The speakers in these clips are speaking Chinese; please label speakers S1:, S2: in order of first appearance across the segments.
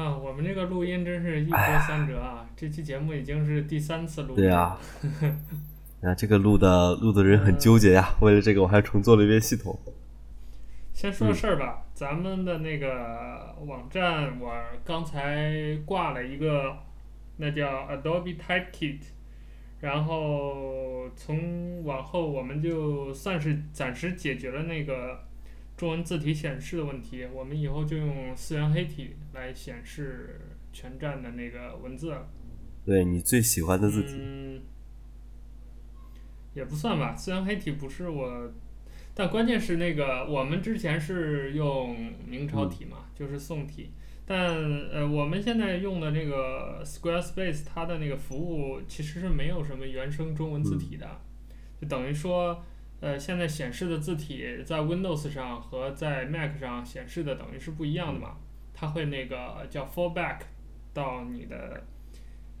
S1: 啊，我们这个录音真是一波三折啊！这期节目已经是第三次录。
S2: 对啊，啊，这个录的录的人很纠结呀、啊。为了这个，我还重做了一遍系统。
S1: 先说事儿吧，嗯、咱们的那个网站，我刚才挂了一个，那叫 Adobe Typekit，然后从往后我们就算是暂时解决了那个。中文字体显示的问题，我们以后就用思源黑体来显示全站的那个文字。
S2: 对，你最喜欢的字体？
S1: 嗯，也不算吧，思源黑体不是我，但关键是那个我们之前是用明朝体嘛，嗯、就是宋体，但呃我们现在用的那个 Squarespace 它的那个服务其实是没有什么原生中文字体的，嗯、就等于说。呃，现在显示的字体在 Windows 上和在 Mac 上显示的等于是不一样的嘛？它会那个叫 fallback 到你的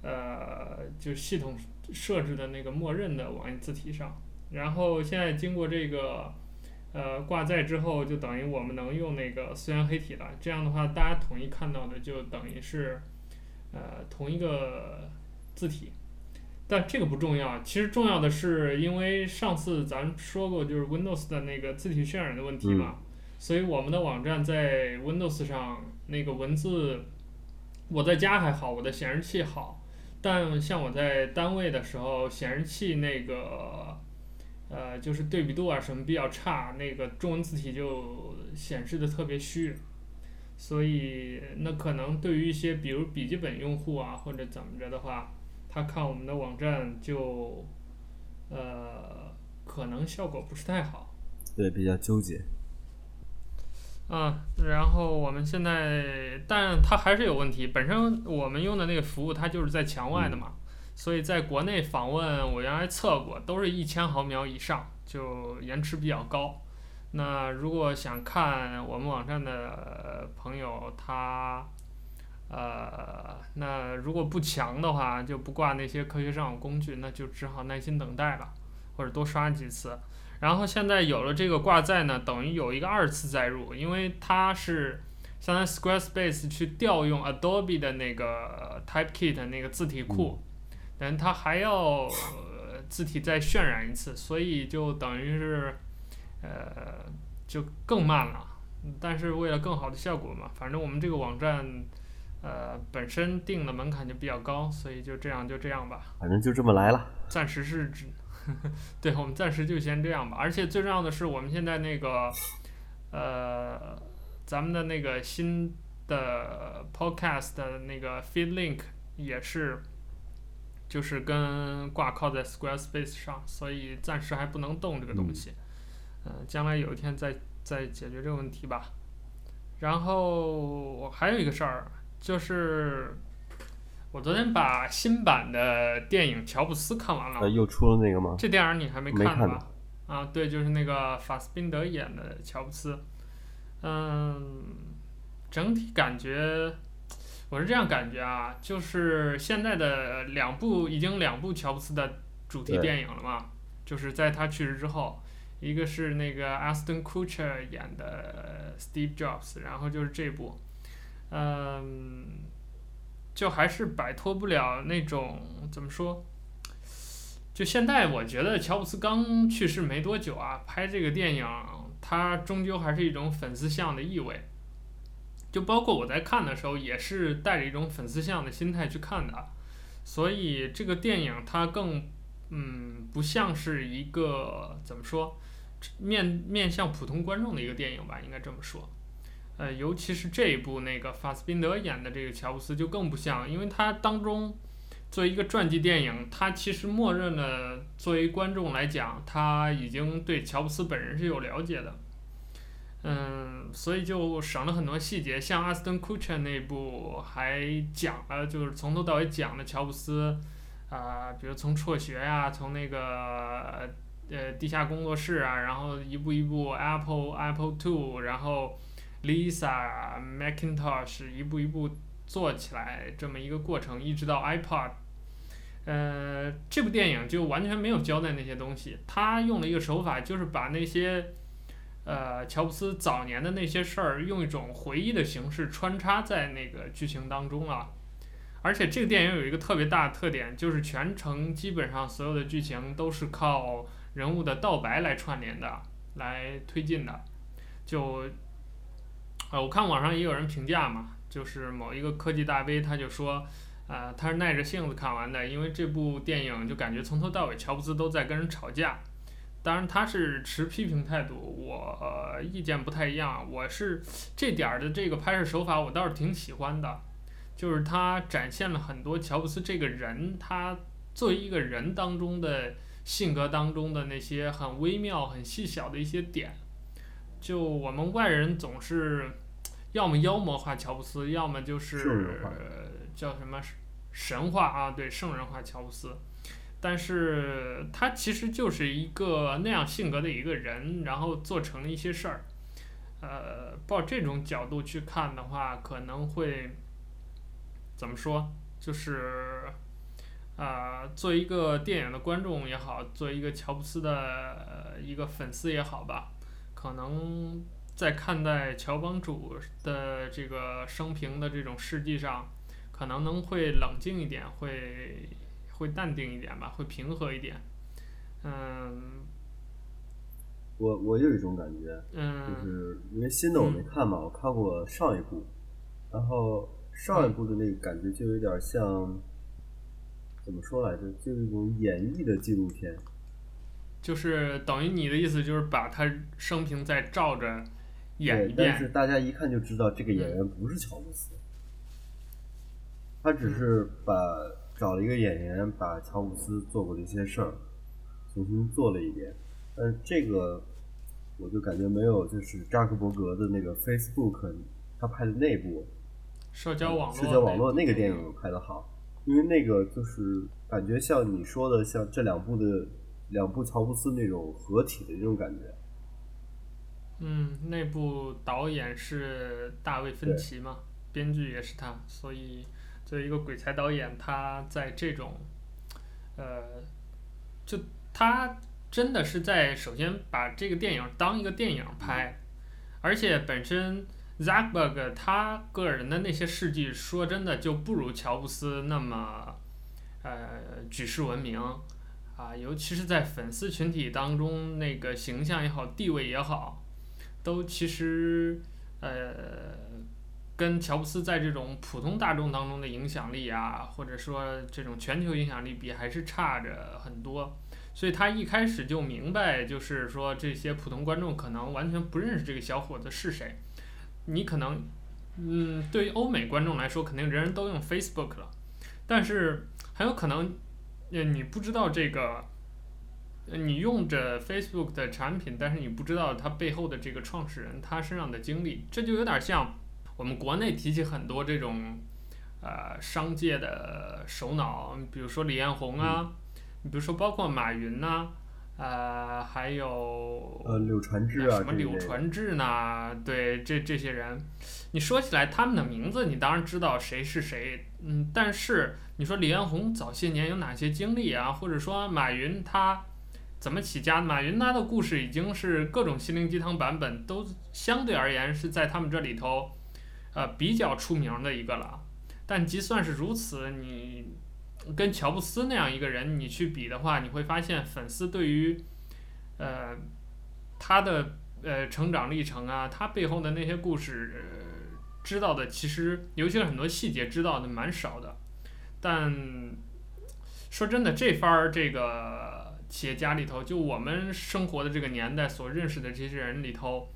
S1: 呃，就系统设置的那个默认的网页字体上。然后现在经过这个呃挂载之后，就等于我们能用那个思源黑体了。这样的话，大家统一看到的就等于是呃同一个字体。但这个不重要，其实重要的是，因为上次咱说过，就是 Windows 的那个字体渲染的问题嘛，嗯、所以我们的网站在 Windows 上那个文字，我在家还好，我的显示器好，但像我在单位的时候，显示器那个，呃，就是对比度啊什么比较差，那个中文字体就显示的特别虚，所以那可能对于一些比如笔记本用户啊或者怎么着的话。他看我们的网站就，呃，可能效果不是太好。
S2: 对，比较纠结。
S1: 嗯，然后我们现在，但它还是有问题。本身我们用的那个服务，它就是在墙外的嘛，嗯、所以在国内访问，我原来测过，都是一千毫秒以上，就延迟比较高。那如果想看我们网站的朋友，他。呃，那如果不强的话，就不挂那些科学上网工具，那就只好耐心等待了，或者多刷几次。然后现在有了这个挂载呢，等于有一个二次载入，因为它是相当于 Squarespace 去调用 Adobe 的那个 Typekit 那个字体库，但它还要呃字体再渲染一次，所以就等于是呃就更慢了。但是为了更好的效果嘛，反正我们这个网站。呃，本身定的门槛就比较高，所以就这样就这样吧。
S2: 反正就这么来了。
S1: 暂时是指，对，我们暂时就先这样吧。而且最重要的是，我们现在那个，呃，咱们的那个新的 podcast 的那个 feed link 也是，就是跟挂靠在 Squarespace 上，所以暂时还不能动这个东西。嗯、呃，将来有一天再再解决这个问题吧。然后我还有一个事儿。就是我昨天把新版的电影《乔布斯》看完了。
S2: 又出了那个吗？
S1: 这电影你还没看吧？
S2: 看。
S1: 啊，对，就是那个法斯宾德演的乔布斯。嗯，整体感觉我是这样感觉啊，就是现在的两部已经两部乔布斯的主题电影了嘛，就是在他去世之后，一个是那个 Ashton Kutcher 演的 Steve Jobs，然后就是这部。嗯，就还是摆脱不了那种怎么说？就现在，我觉得乔布斯刚去世没多久啊，拍这个电影，他终究还是一种粉丝向的意味。就包括我在看的时候，也是带着一种粉丝向的心态去看的，所以这个电影它更嗯不像是一个怎么说面面向普通观众的一个电影吧，应该这么说。呃，尤其是这一部那个法斯宾德演的这个乔布斯就更不像，因为他当中作为一个传记电影，他其实默认了作为观众来讲，他已经对乔布斯本人是有了解的，嗯，所以就省了很多细节，像阿斯顿库切那部还讲了，就是从头到尾讲了乔布斯啊、比如从辍学呀、啊，从那个呃地下工作室啊，然后一步一步 Apple Apple Two，然后。Lisa Macintosh 一步一步做起来这么一个过程，一直到 iPod，呃，这部电影就完全没有交代那些东西。他用了一个手法，就是把那些，呃，乔布斯早年的那些事儿，用一种回忆的形式穿插在那个剧情当中了。而且这个电影有一个特别大的特点，就是全程基本上所有的剧情都是靠人物的道白来串联的，来推进的。就，呃，我看网上也有人评价嘛，就是某一个科技大 V 他就说，呃，他是耐着性子看完的，因为这部电影就感觉从头到尾乔布斯都在跟人吵架。当然，他是持批评态度，我、呃、意见不太一样。我是这点儿的这个拍摄手法，我倒是挺喜欢的，就是他展现了很多乔布斯这个人，他作为一个人当中的性格当中的那些很微妙、很细小的一些点。就我们外人总是要么妖魔化乔布斯，要么就是叫什么神话啊，对，圣人化乔布斯。但是他其实就是一个那样性格的一个人，然后做成了一些事儿。呃，抱这种角度去看的话，可能会怎么说？就是啊、呃，作为一个电影的观众也好，作为一个乔布斯的一个粉丝也好吧，可能在看待乔帮主的这个生平的这种事迹上，可能能会冷静一点，会。会淡定一点吧，会平和一点。嗯，
S2: 我我有一种感觉，
S1: 嗯，
S2: 就是因为新的我没看嘛，嗯、我看过上一部，然后上一部的那个感觉就有点像，嗯、怎么说来着？就是一种演绎的纪录片。
S1: 就是等于你的意思就是把他生平再照着演一遍。
S2: 但是大家一看就知道这个演员不是乔布斯，嗯、他只是把。找了一个演员把乔布斯做过的一些事儿重新做了一遍，但是这个我就感觉没有就是扎克伯格的那个 Facebook 他拍的那部
S1: 社交网络
S2: 社交网络那个电影拍的好，因为那个就是感觉像你说的像这两部的两部乔布斯那种合体的这种感觉。
S1: 嗯，那部导演是大卫芬奇嘛，编剧也是他，所以。作为一个鬼才导演，他在这种，呃，就他真的是在首先把这个电影当一个电影拍，而且本身 Zuckerberg 他个人的那些事迹，说真的就不如乔布斯那么，呃，举世闻名，啊，尤其是在粉丝群体当中，那个形象也好，地位也好，都其实，呃。跟乔布斯在这种普通大众当中的影响力啊，或者说这种全球影响力比还是差着很多，所以他一开始就明白，就是说这些普通观众可能完全不认识这个小伙子是谁。你可能，嗯，对于欧美观众来说，肯定人人都用 Facebook 了，但是很有可能，呃，你不知道这个，你用着 Facebook 的产品，但是你不知道它背后的这个创始人他身上的经历，这就有点像。我们国内提起很多这种，呃，商界的首脑，比如说李彦宏啊，你、嗯、比如说包括马云呐、啊，呃，还有
S2: 呃柳传志啊，
S1: 什么柳传志呢？对，这这些人，你说起来他们的名字，你当然知道谁是谁，嗯，但是你说李彦宏早些年有哪些经历啊？或者说马云他怎么起家？马云他的故事已经是各种心灵鸡汤版本都相对而言是在他们这里头。呃，比较出名的一个了，但即算是如此，你跟乔布斯那样一个人你去比的话，你会发现粉丝对于，呃，他的呃成长历程啊，他背后的那些故事，知道的其实，尤其是很多细节知道的蛮少的。但说真的，这番儿这个企业家里头，就我们生活的这个年代所认识的这些人里头，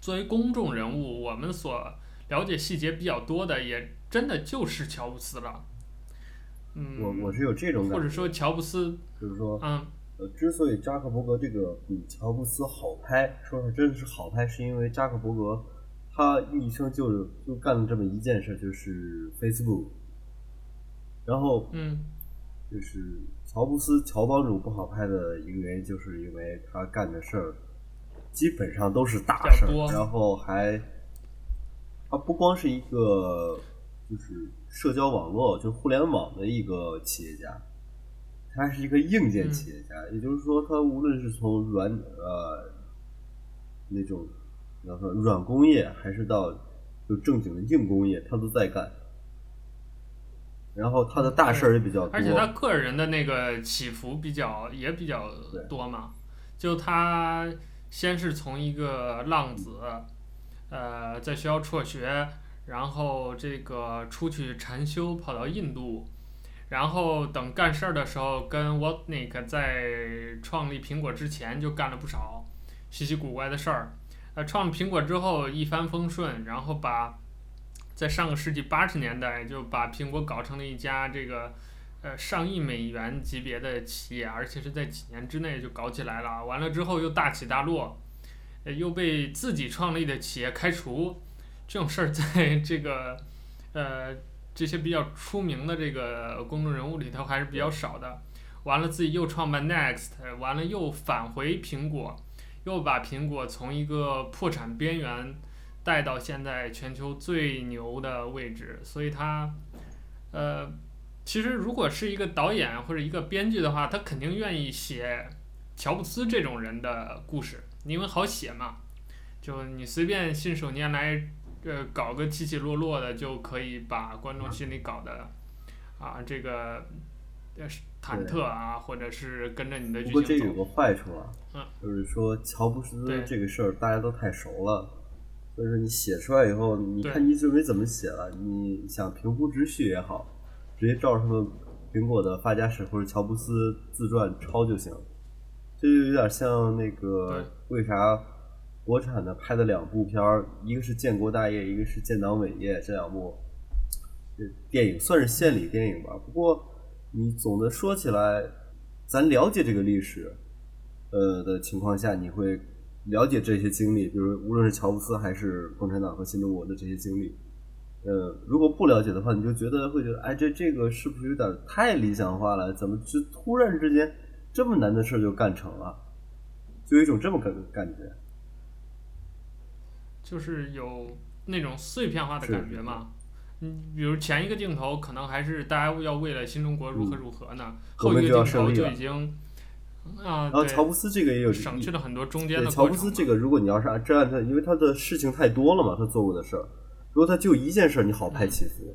S1: 作为公众人物，我们所了解细节比较多的，也真的就是乔布斯了。嗯，
S2: 我我是有这种感觉，
S1: 或者说乔布斯，
S2: 就是说，
S1: 嗯，
S2: 呃，之所以扎克伯格这个比乔布斯好拍，说是真的是好拍，是因为扎克伯格他一生就就干了这么一件事，就是 Facebook。然后，
S1: 嗯，
S2: 就是乔布斯乔帮主不好拍的一个原因，就是因为他干的事儿基本上都是大事儿，然后还。他不光是一个，就是社交网络，就是互联网的一个企业家，他是一个硬件企业家。嗯、也就是说，他无论是从软呃那种，比方说软工业，还是到就正经的硬工业，他都在干。然后他的大事儿也比较多，
S1: 而且他个人的那个起伏比较也比较多嘛。就他先是从一个浪子，呃，在学校辍学，然后这个出去禅修，跑到印度，然后等干事儿的时候，跟 Wozniak 在创立苹果之前就干了不少稀奇古怪的事儿。呃，创了苹果之后一帆风顺，然后把。在上个世纪八十年代，就把苹果搞成了一家这个，呃，上亿美元级别的企业，而且是在几年之内就搞起来了。完了之后又大起大落，呃，又被自己创立的企业开除，这种事儿在 这个，呃，这些比较出名的这个公众人物里头还是比较少的。完了自己又创办 Next，完了又返回苹果，又把苹果从一个破产边缘。带到现在全球最牛的位置，所以他，呃，其实如果是一个导演或者一个编剧的话，他肯定愿意写乔布斯这种人的故事，因为好写嘛。就你随便信手拈来，呃，搞个起起落落的，就可以把观众心里搞得，啊，这个，忐忑啊，或者是跟着你的剧情走。
S2: 不过这有个坏处啊，
S1: 嗯，
S2: 就是说乔布斯这个事儿大家都太熟了。就是你写出来以后，你看你准备怎么写了？你想平铺直叙也好，直接照着他们苹果的发家史或者乔布斯自传抄就行。这就有点像那个为啥国产的拍的两部片儿，一个是《建国大业》，一个是《建党伟业》，这两部电影算是献礼电影吧。不过你总的说起来，咱了解这个历史，呃的情况下，你会。了解这些经历，比如无论是乔布斯还是共产党和新中国的这些经历，呃，如果不了解的话，你就觉得会觉得，哎，这这个是不是有点太理想化了？怎么就突然之间这么难的事儿就干成了？就有一种这么个感觉，
S1: 就是有那种碎片化的感觉嘛。嗯，比如前一个镜头可能还是大家要为了新中国如何如何呢，嗯、后一个镜头就已经。啊，
S2: 然后乔布斯这个也有
S1: 省去了很多中间的。
S2: 乔布斯这个，如果你要是按这按他，因为他的事情太多了嘛，他做过的事儿，如果他就一件事儿，你好拍起伏。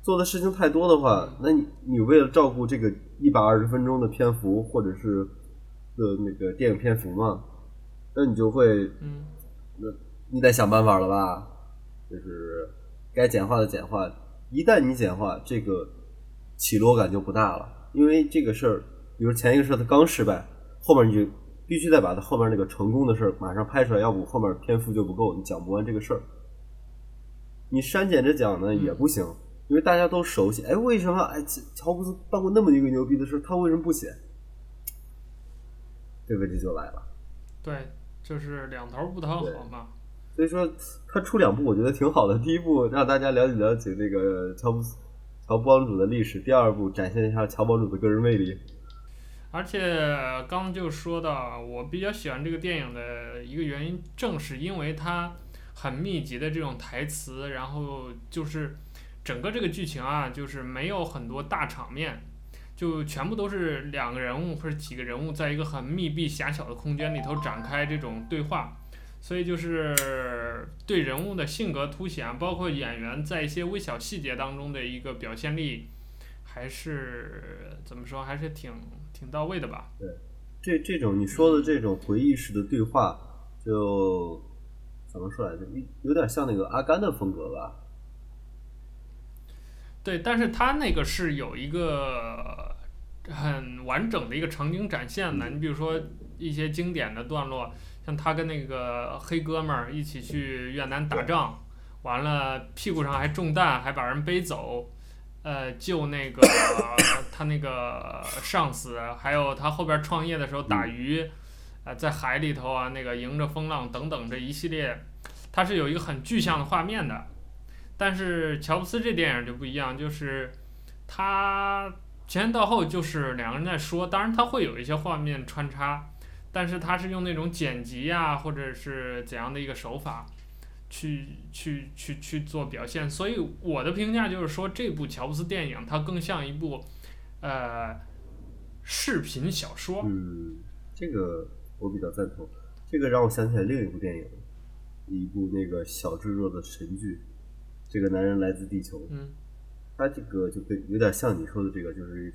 S2: 做的事情太多的话，那你你为了照顾这个一百二十分钟的篇幅，或者是的那个电影篇幅嘛，那你就会，
S1: 嗯，
S2: 那你得想办法了吧？就是该简化的简化，一旦你简化，这个起落感就不大了，因为这个事儿。比如前一个事儿他刚失败，后面你就必须再把他后面那个成功的事儿马上拍出来，要不后面篇幅就不够，你讲不完这个事儿。你删减着讲呢也不行，因为大家都熟悉。哎，为什么哎乔布斯办过那么一个牛逼的事，他为什么不写？这个问题就来了。
S1: 对，就是两头不讨好嘛。
S2: 所以说他出两部我觉得挺好的，第一部让大家了解了解那个乔布斯乔布帮主的历史，第二部展现一下乔帮主的个人魅力。
S1: 而且刚就说到，我比较喜欢这个电影的一个原因，正是因为它很密集的这种台词，然后就是整个这个剧情啊，就是没有很多大场面，就全部都是两个人物或者几个人物在一个很密闭狭小的空间里头展开这种对话，所以就是对人物的性格凸显，包括演员在一些微小细节当中的一个表现力，还是怎么说，还是挺。挺到位的吧？
S2: 对，这这种你说的这种回忆式的对话，就怎么说来着？有点像那个阿甘的风格吧？
S1: 对，但是他那个是有一个很完整的一个场景展现的。你比如说一些经典的段落，像他跟那个黑哥们儿一起去越南打仗，完了屁股上还中弹，还把人背走。呃，救那个他那个上司，还有他后边创业的时候打鱼，呃，在海里头啊，那个迎着风浪等等这一系列，他是有一个很具象的画面的。但是乔布斯这电影就不一样，就是他前到后就是两个人在说，当然他会有一些画面穿插，但是他是用那种剪辑啊，或者是怎样的一个手法。去去去去做表现，所以我的评价就是说，这部乔布斯电影它更像一部，呃，视频小说。
S2: 嗯，这个我比较赞同。这个让我想起来另一部电影，一部那个小制作的神剧，《这个男人来自地球》。
S1: 嗯，
S2: 他这个就跟有点像你说的这个，就是一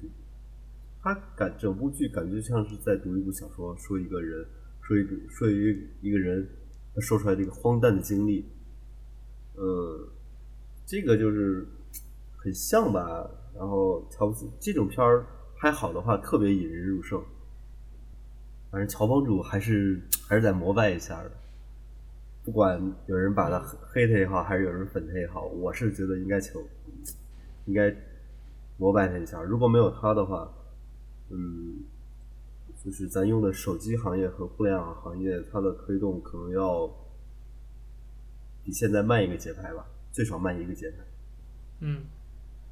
S2: 他感整部剧感觉像是在读一部小说，说一个人，说一个说一个一个人，他说出来这个荒诞的经历。呃，这个就是很像吧。然后乔布斯这种片儿拍好的话，特别引人入胜。反正乔帮主还是还是得膜拜一下的，不管有人把他黑他也好，还是有人粉他也好，我是觉得应该求，应该膜拜他一下。如果没有他的话，嗯，就是咱用的手机行业和互联网行业，它的推动可能要比现在慢一个节拍吧，最少慢一个节拍。
S1: 嗯，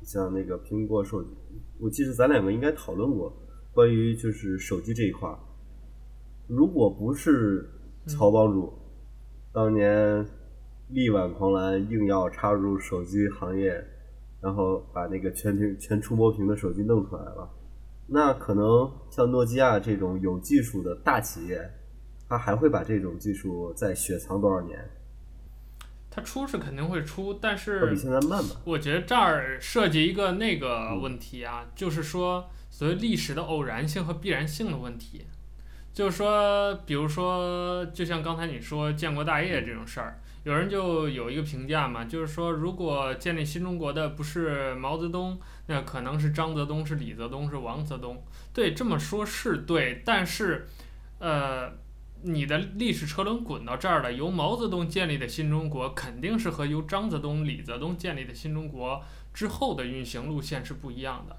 S2: 像那个苹果手机，我记得咱两个应该讨论过关于就是手机这一块。如果不是乔帮主、嗯、当年力挽狂澜，硬要插入手机行业，然后把那个全屏全触摸屏的手机弄出来了，那可能像诺基亚这种有技术的大企业，它还会把这种技术再雪藏多少年？
S1: 它出是肯定会出，但是
S2: 比现在慢吧。
S1: 我觉得这儿涉及一个那个问题啊，嗯、就是说所谓历史的偶然性和必然性的问题。就是说，比如说，就像刚才你说建国大业这种事儿，有人就有一个评价嘛，就是说，如果建立新中国的不是毛泽东，那可能是张泽东，是李泽东，是王泽东。对，这么说是对，但是，呃，你的历史车轮滚到这儿了，由毛泽东建立的新中国，肯定是和由张泽东、李泽东建立的新中国之后的运行路线是不一样的。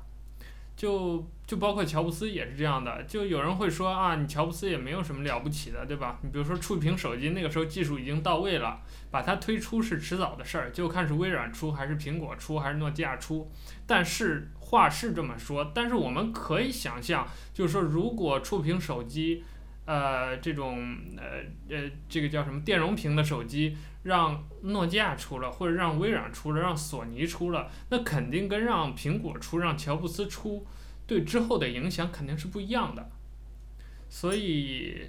S1: 就就包括乔布斯也是这样的，就有人会说啊，你乔布斯也没有什么了不起的，对吧？你比如说触屏手机，那个时候技术已经到位了，把它推出是迟早的事儿，就看是微软出还是苹果出还是诺基亚出。但是话是这么说，但是我们可以想象，就是说如果触屏手机，呃，这种呃呃这个叫什么电容屏的手机，让诺基亚出了，或者让微软出了，让索尼出了，那肯定跟让苹果出、让乔布斯出，对之后的影响肯定是不一样的。所以，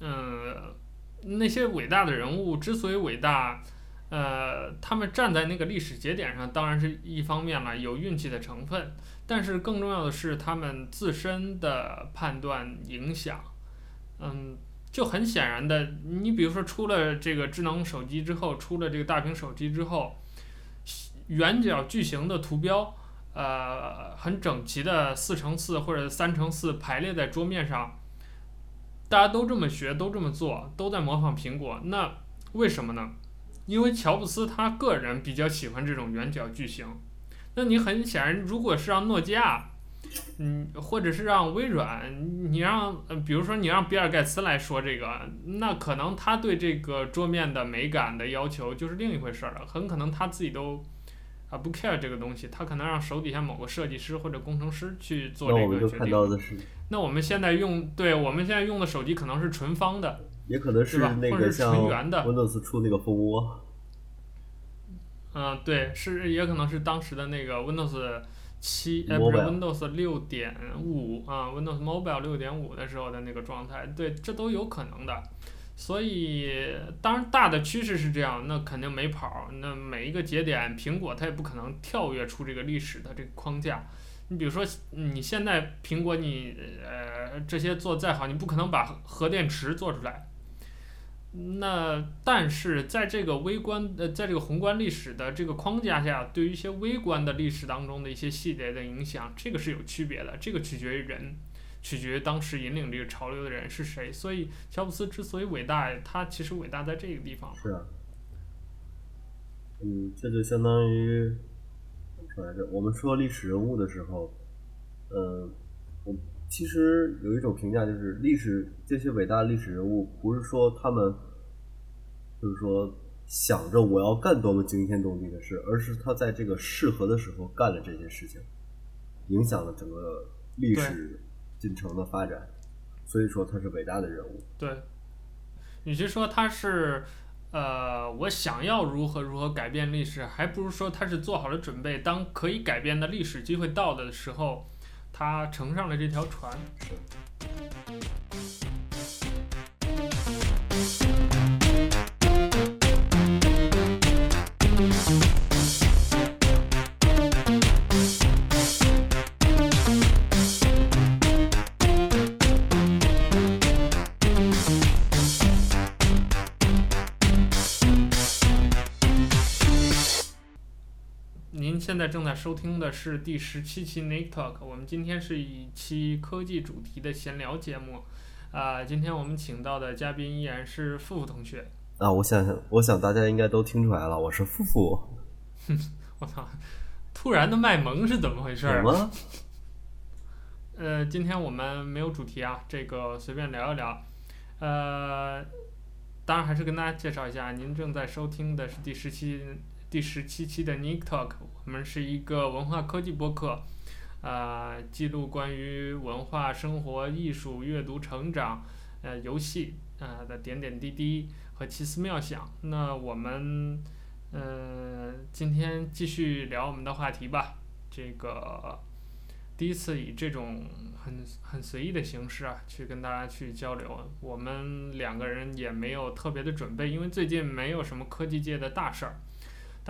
S1: 嗯、那些伟大的人物之所以伟大，呃，他们站在那个历史节点上，当然是一方面了，有运气的成分，但是更重要的是他们自身的判断影响，嗯。就很显然的，你比如说出了这个智能手机之后，出了这个大屏手机之后，圆角矩形的图标，呃，很整齐的四乘四或者三乘四排列在桌面上，大家都这么学，都这么做，都在模仿苹果，那为什么呢？因为乔布斯他个人比较喜欢这种圆角矩形，那你很显然，如果是让诺基亚。嗯，或者是让微软，你让，比如说你让比尔盖茨来说这个，那可能他对这个桌面的美感的要求就是另一回事了。很可能他自己都啊不 care 这个东西，他可能让手底下某个设计师或者工程师去做这个决定。那我们现在用，对，我们现在用的手机可能是纯方的，
S2: 也可能是那个像 Windows 出那个蜂窝。
S1: 嗯，对，是也可能是当时的那个 Windows。七哎不是 Windows 六点五啊，Windows Mobile 六点五的时候的那个状态，对，这都有可能的。所以当然大的趋势是这样，那肯定没跑。那每一个节点，苹果它也不可能跳跃出这个历史的这个框架。你比如说，你现在苹果你呃这些做再好，你不可能把核电池做出来。那但是在这个微观呃，在这个宏观历史的这个框架下，对于一些微观的历史当中的一些细节的影响，这个是有区别的。这个取决于人，取决于当时引领这个潮流的人是谁。所以乔布斯之所以伟大，他其实伟大在这个地方。
S2: 是啊。嗯，这就相当于怎么来着？我们说历史人物的时候，呃，我。其实有一种评价，就是历史这些伟大的历史人物，不是说他们就是说想着我要干多么惊天动地的事，而是他在这个适合的时候干了这些事情，影响了整个历史进程的发展，所以说他是伟大的人物。
S1: 对，与其说他是呃我想要如何如何改变历史，还不如说他是做好了准备，当可以改变的历史机会到的时候。他乘上了这条船。在正在收听的是第十七期 Nick Talk，我们今天是一期科技主题的闲聊节目。啊、呃，今天我们请到的嘉宾依然是付付同学。
S2: 啊，我想，我想大家应该都听出来了，我是付付。
S1: 哼，我操，突然的卖萌是怎么回事？
S2: 什么？
S1: 呃，今天我们没有主题啊，这个随便聊一聊。呃，当然还是跟大家介绍一下，您正在收听的是第十七第十七期的 Nick Talk，我们是一个文化科技播客。啊、呃，记录关于文化、生活、艺术、阅读、成长、呃，游戏、呃、的点点滴滴和奇思妙想。那我们，呃，今天继续聊我们的话题吧。这个第一次以这种很很随意的形式啊，去跟大家去交流。我们两个人也没有特别的准备，因为最近没有什么科技界的大事儿。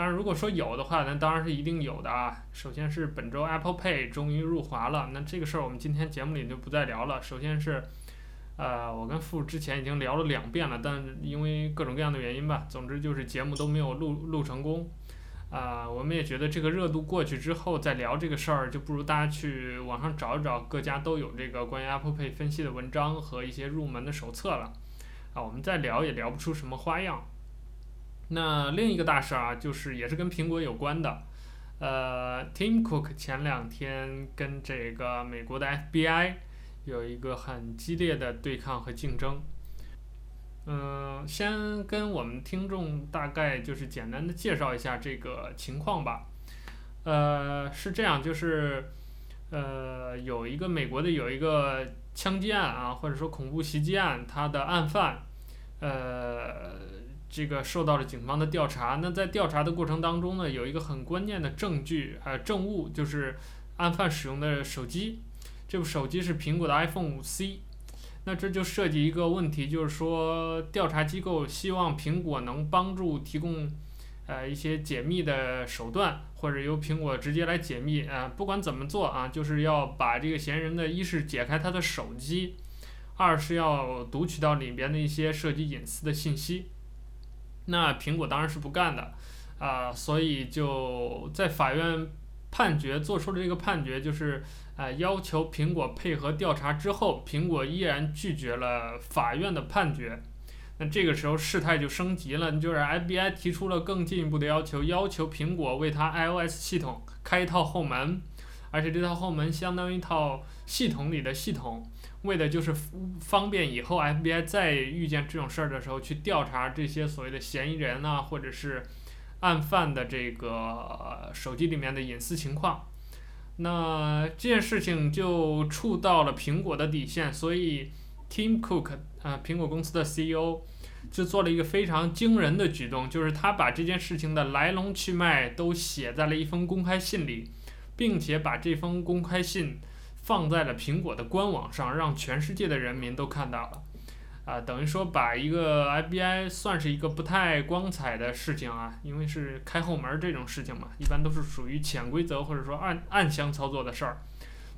S1: 当然，如果说有的话，那当然是一定有的啊。首先是本周 Apple Pay 终于入华了，那这个事儿我们今天节目里就不再聊了。首先是，呃，我跟付之前已经聊了两遍了，但因为各种各样的原因吧，总之就是节目都没有录录成功。啊、呃，我们也觉得这个热度过去之后再聊这个事儿，就不如大家去网上找一找，各家都有这个关于 Apple Pay 分析的文章和一些入门的手册了。啊，我们再聊也聊不出什么花样。那另一个大事啊，就是也是跟苹果有关的，呃，Tim Cook 前两天跟这个美国的 FBI 有一个很激烈的对抗和竞争。嗯、先跟我们听众大概就是简单的介绍一下这个情况吧。呃，是这样，就是呃，有一个美国的有一个枪击案啊，或者说恐怖袭击案，他的案犯，呃。这个受到了警方的调查。那在调查的过程当中呢，有一个很关键的证据，呃，证物就是案犯使用的手机。这部手机是苹果的 iPhone 五 C。那这就涉及一个问题，就是说调查机构希望苹果能帮助提供，呃，一些解密的手段，或者由苹果直接来解密。啊、不管怎么做啊，就是要把这个嫌疑人的一是解开他的手机，二是要读取到里边的一些涉及隐私的信息。那苹果当然是不干的，啊、所以就在法院判决做出了这个判决，就是、呃，要求苹果配合调查之后，苹果依然拒绝了法院的判决。那这个时候事态就升级了，就是 FBI 提出了更进一步的要求，要求苹果为它 iOS 系统开一套后门，而且这套后门相当于一套系统里的系统。为的就是方便以后 FBI 再遇见这种事儿的时候去调查这些所谓的嫌疑人啊，或者是案犯的这个手机里面的隐私情况。那这件事情就触到了苹果的底线，所以 Tim Cook 啊，苹果公司的 CEO 就做了一个非常惊人的举动，就是他把这件事情的来龙去脉都写在了一封公开信里，并且把这封公开信。放在了苹果的官网上，让全世界的人民都看到了，啊、等于说把一个 FBI 算是一个不太光彩的事情啊，因为是开后门这种事情嘛，一般都是属于潜规则或者说暗暗箱操作的事儿，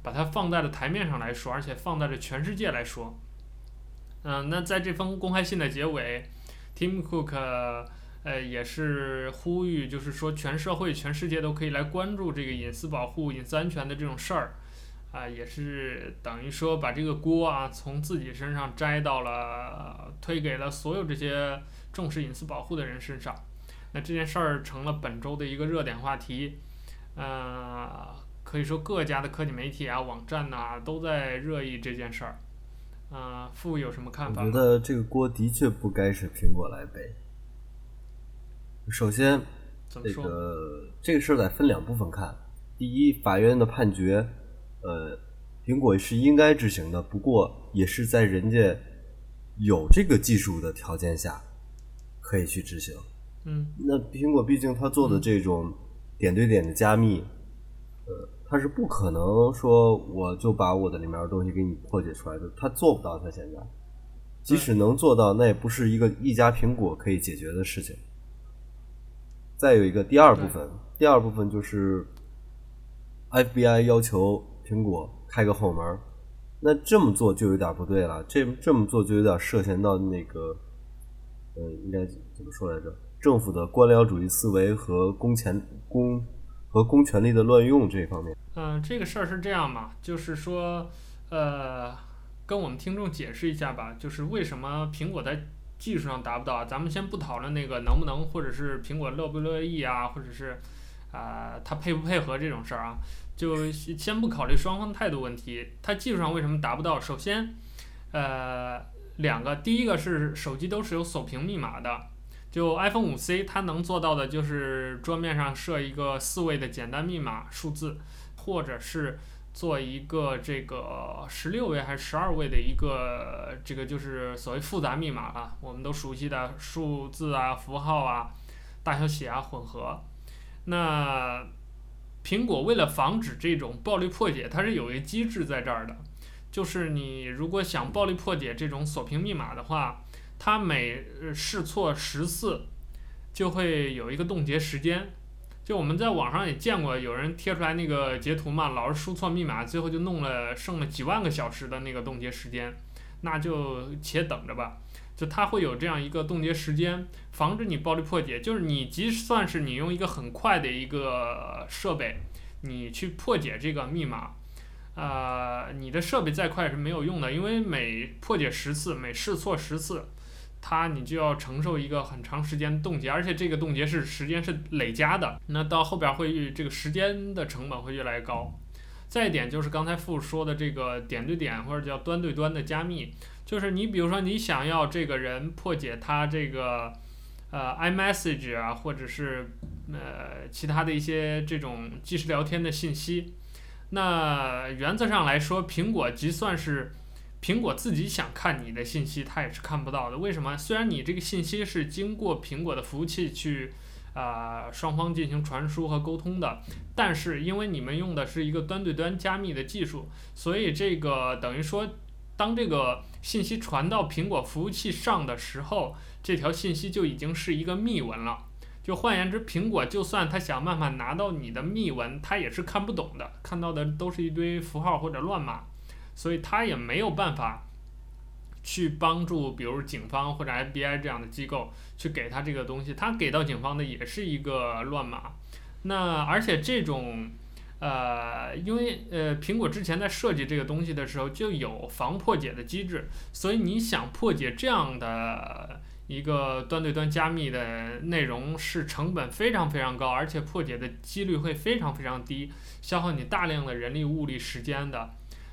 S1: 把它放在了台面上来说，而且放在了全世界来说，嗯、那在这封公开信的结尾，Tim Cook 呃也是呼吁，就是说全社会、全世界都可以来关注这个隐私保护、隐私安全的这种事儿。啊，也是等于说把这个锅啊从自己身上摘到了，推给了所有这些重视隐私保护的人身上。那这件事儿成了本周的一个热点话题，呃，可以说各家的科技媒体啊、网站呐、啊、都在热议这件事儿。啊、呃，付有什么看法？
S2: 我觉得这个锅的确不该是苹果来背。首先，这个这个事儿得分两部分看。第一，法院的判决。呃，苹果是应该执行的，不过也是在人家有这个技术的条件下可以去执行。
S1: 嗯，
S2: 那苹果毕竟它做的这种点对点的加密，嗯、呃，它是不可能说我就把我的里面的东西给你破解出来的，它做不到。它现在，即使能做到，那也不是一个一家苹果可以解决的事情。再有一个第二部分，第二部分就是 FBI 要求。苹果开个后门，那这么做就有点不对了。这这么做就有点涉嫌到那个，呃，应该怎么说来着？政府的官僚主义思维和公权公和公权力的乱用这方面。
S1: 嗯，这个事儿是这样嘛，就是说，呃，跟我们听众解释一下吧，就是为什么苹果在技术上达不到？咱们先不讨论那个能不能，或者是苹果乐不乐意啊，或者是啊，它配不配合这种事儿啊，就先不考虑双方态度问题，它技术上为什么达不到？首先，呃，两个，第一个是手机都是有锁屏密码的。就 iPhone 5C，它能做到的就是桌面上设一个四位的简单密码数字，或者是做一个这个十六位还是十二位的一个这个就是所谓复杂密码啊，我们都熟悉的数字啊、符号啊、大小写啊混合。那苹果为了防止这种暴力破解，它是有一个机制在这儿的，就是你如果想暴力破解这种锁屏密码的话。它每试错十次，就会有一个冻结时间。就我们在网上也见过有人贴出来那个截图嘛，老是输错密码，最后就弄了剩了几万个小时的那个冻结时间。那就且等着吧。就它会有这样一个冻结时间，防止你暴力破解。就是你即算是你用一个很快的一个设备，你去破解这个密码。呃，你的设备再快是没有用的，因为每破解十次，每试错十次。它你就要承受一个很长时间冻结，而且这个冻结是时间是累加的，那到后边会这个时间的成本会越来越高。再一点就是刚才傅说的这个点对点或者叫端对端的加密，就是你比如说你想要这个人破解他这个呃 iMessage 啊，或者是呃其他的一些这种即时聊天的信息，那原则上来说，苹果即算是。苹果自己想看你的信息，它也是看不到的。为什么？虽然你这个信息是经过苹果的服务器去，啊、双方进行传输和沟通的，但是因为你们用的是一个端对端加密的技术，所以这个等于说，当这个信息传到苹果服务器上的时候，这条信息就已经是一个密文了。就换言之，苹果就算他想办法拿到你的密文，他也是看不懂的，看到的都是一堆符号或者乱码。所以他也没有办法去帮助，比如警方或者 FBI 这样的机构去给他这个东西，他给到警方的也是一个乱码。那而且这种，呃，因为呃苹果之前在设计这个东西的时候就有防破解的机制，所以你想破解这样的一个端对端加密的内容是成本非常非常高，而且破解的几率会非常非常低，消耗你大量的人力物力时间的。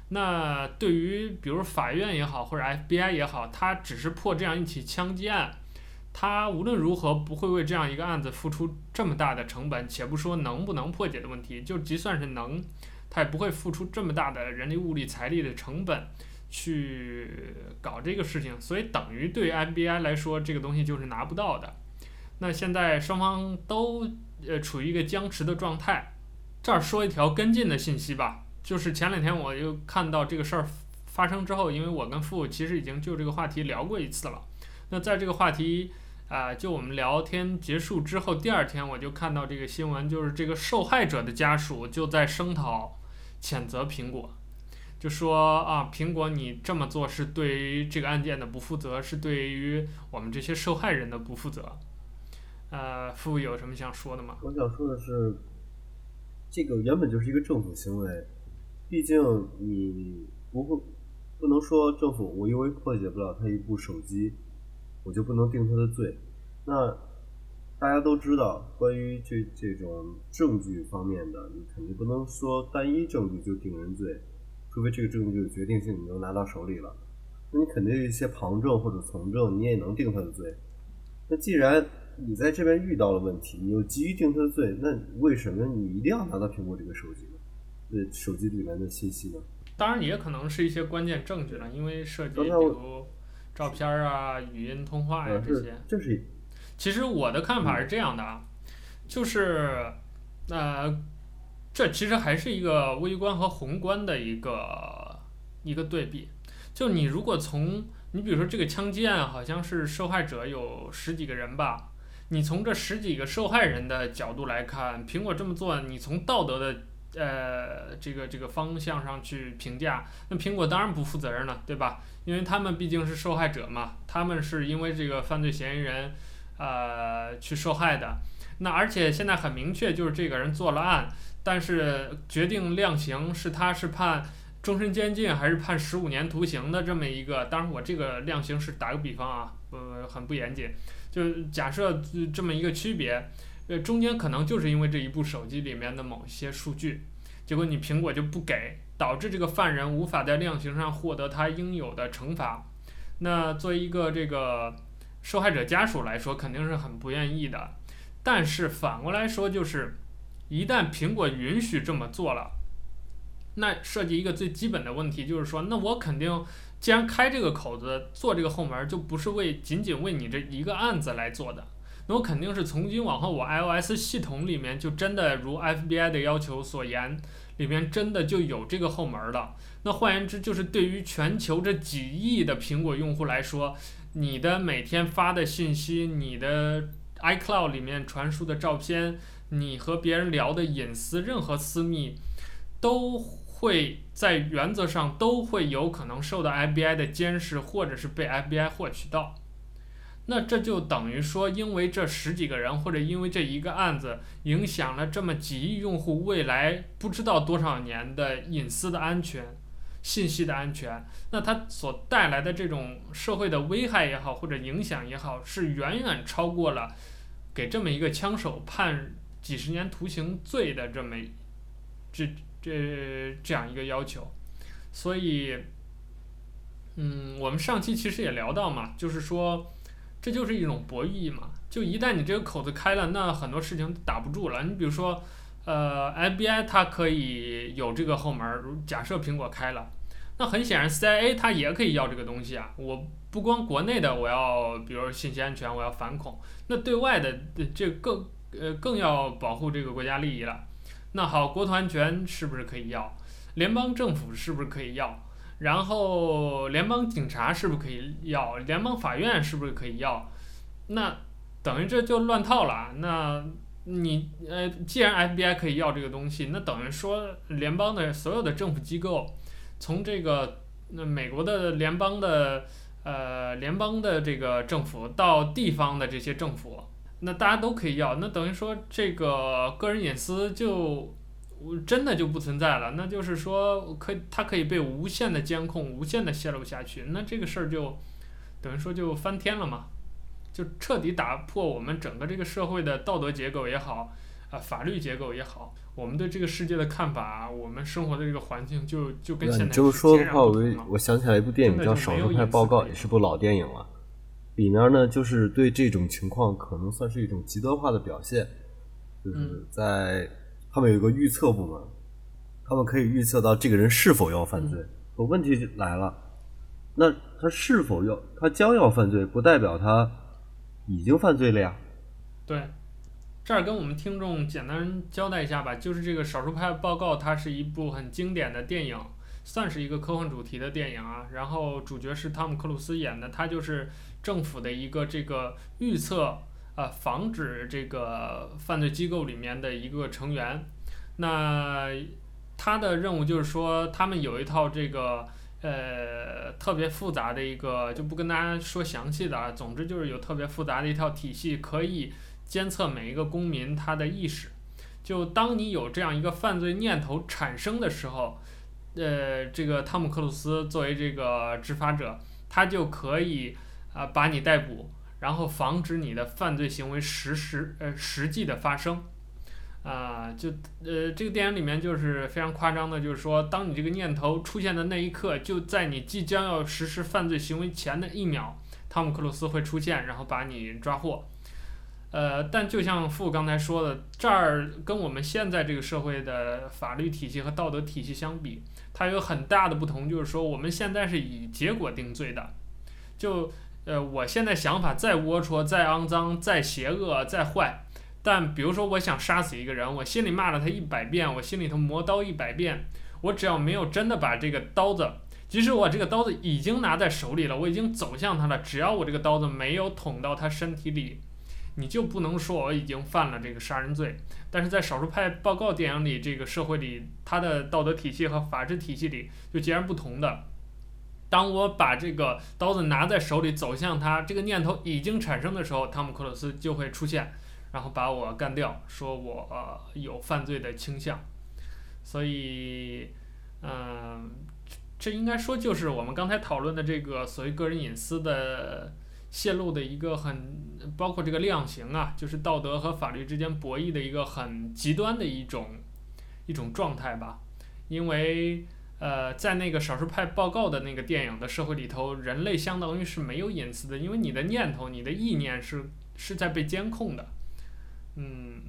S1: 那对于比如法院也好，或者 FBI 也好，他只是破这样一起枪击案，他无论如何不会为这样一个案子付出这么大的成本，且不说能不能破解的问题，就即算是能，他也不会付出这么大的人力物力财力的成本去搞这个事情，所以等于对 FBI 来说，这个东西就是拿不到的。那现在双方都呃处于一个僵持的状态，这儿说一条跟进的信息吧。就是前两天我又看到这个事儿发生之后，因为我跟父其实已经就这个话题聊过一次了。那在这个话题啊、就我们聊天结束之后，第二天我就看到这个新闻，就是这个受害者的家属就在声讨谴责苹果，就说啊，苹果你这么做是对于这个案件的不负责，是对于我们这些受害人的不负责。呃，父有什么想说的吗？
S2: 我想说的是，这个原本就是一个政府行为。毕竟你不会不能说政府，我因为破解不了他一部手机，我就不能定他的罪。那大家都知道，关于这这种证据方面的，你肯定不能说单一证据就定人罪，除非这个证据有决定性，你能拿到手里了。那你肯定有一些旁证或者从证，你也能定他的罪。那既然你在这边遇到了问题，你又急于定他的罪，那为什么你一定要拿到苹果这个手机呢？那手机里面的信息呢？
S1: 当然也可能是一些关键证据了，因为涉及比如照片啊、语音通话呀、啊、这些。
S2: 就是。
S1: 其实我的看法是这样的啊，就是呃，这其实还是一个微观和宏观的一个一个对比。就你如果从你比如说这个枪击案，好像是受害者有十几个人吧，你从这十几个受害人的角度来看，苹果这么做，你从道德的。呃，这个这个方向上去评价，那苹果当然不负责任了，对吧？因为他们毕竟是受害者嘛，他们是因为这个犯罪嫌疑人，呃，去受害的。那而且现在很明确，就是这个人做了案，但是决定量刑是他是判终身监禁还是判十五年徒刑的这么一个。当然，我这个量刑是打个比方啊，呃，很不严谨，就假设这么一个区别，呃，中间可能就是因为这一部手机里面的某些数据，结果你苹果就不给，导致这个犯人无法在量刑上获得他应有的惩罚。那作为一个这个受害者家属来说，肯定是很不愿意的。但是反过来说，就是一旦苹果允许这么做了，那涉及一个最基本的问题，就是说，那我肯定既然开这个口子做这个后门，就不是为仅仅为你这一个案子来做的。那我肯定是从今往后，我 iOS 系统里面就真的如 FBI 的要求所言，里面真的就有这个后门了。那换言之，就是对于全球这几亿的苹果用户来说，你的每天发的信息，你的 iCloud 里面传输的照片，你和别人聊的隐私，任何私密，都会在原则上都会有可能受到 FBI 的监视，或者是被 FBI 获取到。那这就等于说，因为这十几个人，或者因为这一个案子，影响了这么几亿用户未来不知道多少年的隐私的安全。信息的安全，那它所带来的这种社会的危害也好，或者影响也好，是远远超过了给这么一个枪手判几十年徒刑罪的这么这这这样一个要求。所以，嗯，我们上期其实也聊到嘛，就是说，这就是一种博弈嘛。就一旦你这个口子开了，那很多事情打不住了。你比如说。呃，FBI 它可以有这个后门，假设苹果开了，那很显然 CIA 它也可以要这个东西啊。我不光国内的我要，比如信息安全，我要反恐，那对外的这更呃更要保护这个国家利益了。那好，国土安全是不是可以要？联邦政府是不是可以要？然后联邦警察是不是可以要？联邦法院是不是可以要？那等于这就乱套了。那。你呃，既然 FBI 可以要这个东西，那等于说联邦的所有的政府机构，从这个那美国的联邦的呃联邦的这个政府到地方的这些政府，那大家都可以要，那等于说这个个人隐私就真的就不存在了，那就是说可以它可以被无限的监控、无限的泄露下去，那这个事儿就等于说就翻天了嘛。就彻底打破我们整个这个社会的道德结构也好，啊、呃，法律结构也好，我们对这个世界的看法，我们生活的这个环境就就跟现在
S2: 这么说的话，我我想起来一部电影叫《少数派报告》，也是部老电影了。里面呢，就是对这种情况可能算是一种极端化的表现，就是在他们有一个预测部门，他们可以预测到这个人是否要犯罪。可问题就来了，那他是否要，他将要犯罪，不代表他。已经犯罪了呀。
S1: 对，这儿跟我们听众简单交代一下吧，就是这个《少数派报告》，它是一部很经典的电影，算是一个科幻主题的电影啊。然后主角是汤姆·克鲁斯演的，他就是政府的一个这个预测啊、呃，防止这个犯罪机构里面的一个成员。那他的任务就是说，他们有一套这个。呃，特别复杂的一个，就不跟大家说详细的啊。总之就是有特别复杂的一套体系，可以监测每一个公民他的意识。就当你有这样一个犯罪念头产生的时候，呃，这个汤姆·克鲁斯作为这个执法者，他就可以啊、把你逮捕，然后防止你的犯罪行为实时呃实际的发生。啊、就呃，这个电影里面就是非常夸张的，就是说，当你这个念头出现的那一刻，就在你即将要实施犯罪行为前的一秒，汤姆·克鲁斯会出现，然后把你抓获。呃，但就像傅刚才说的，这儿跟我们现在这个社会的法律体系和道德体系相比，它有很大的不同，就是说，我们现在是以结果定罪的。就呃，我现在想法再龌龊、再肮脏、再邪恶、再坏。但比如说，我想杀死一个人，我心里骂了他一百遍，我心里头磨刀一百遍，我只要没有真的把这个刀子，即使我这个刀子已经拿在手里了，我已经走向他了，只要我这个刀子没有捅到他身体里，你就不能说我已经犯了这个杀人罪。但是在少数派报告电影里，这个社会里，他的道德体系和法治体系里就截然不同的。当我把这个刀子拿在手里走向他，这个念头已经产生的时候，汤姆克鲁斯就会出现。然后把我干掉，说我、有犯罪的倾向。所以，嗯、呃，这应该说就是我们刚才讨论的这个所谓个人隐私的泄露的一个很，包括这个量刑啊，就是道德和法律之间博弈的一个很极端的一种一种状态吧。因为，呃，在那个少数派报告的那个电影的社会里头，人类相当于是没有隐私的，因为你的念头、你的意念是是在被监控的，嗯。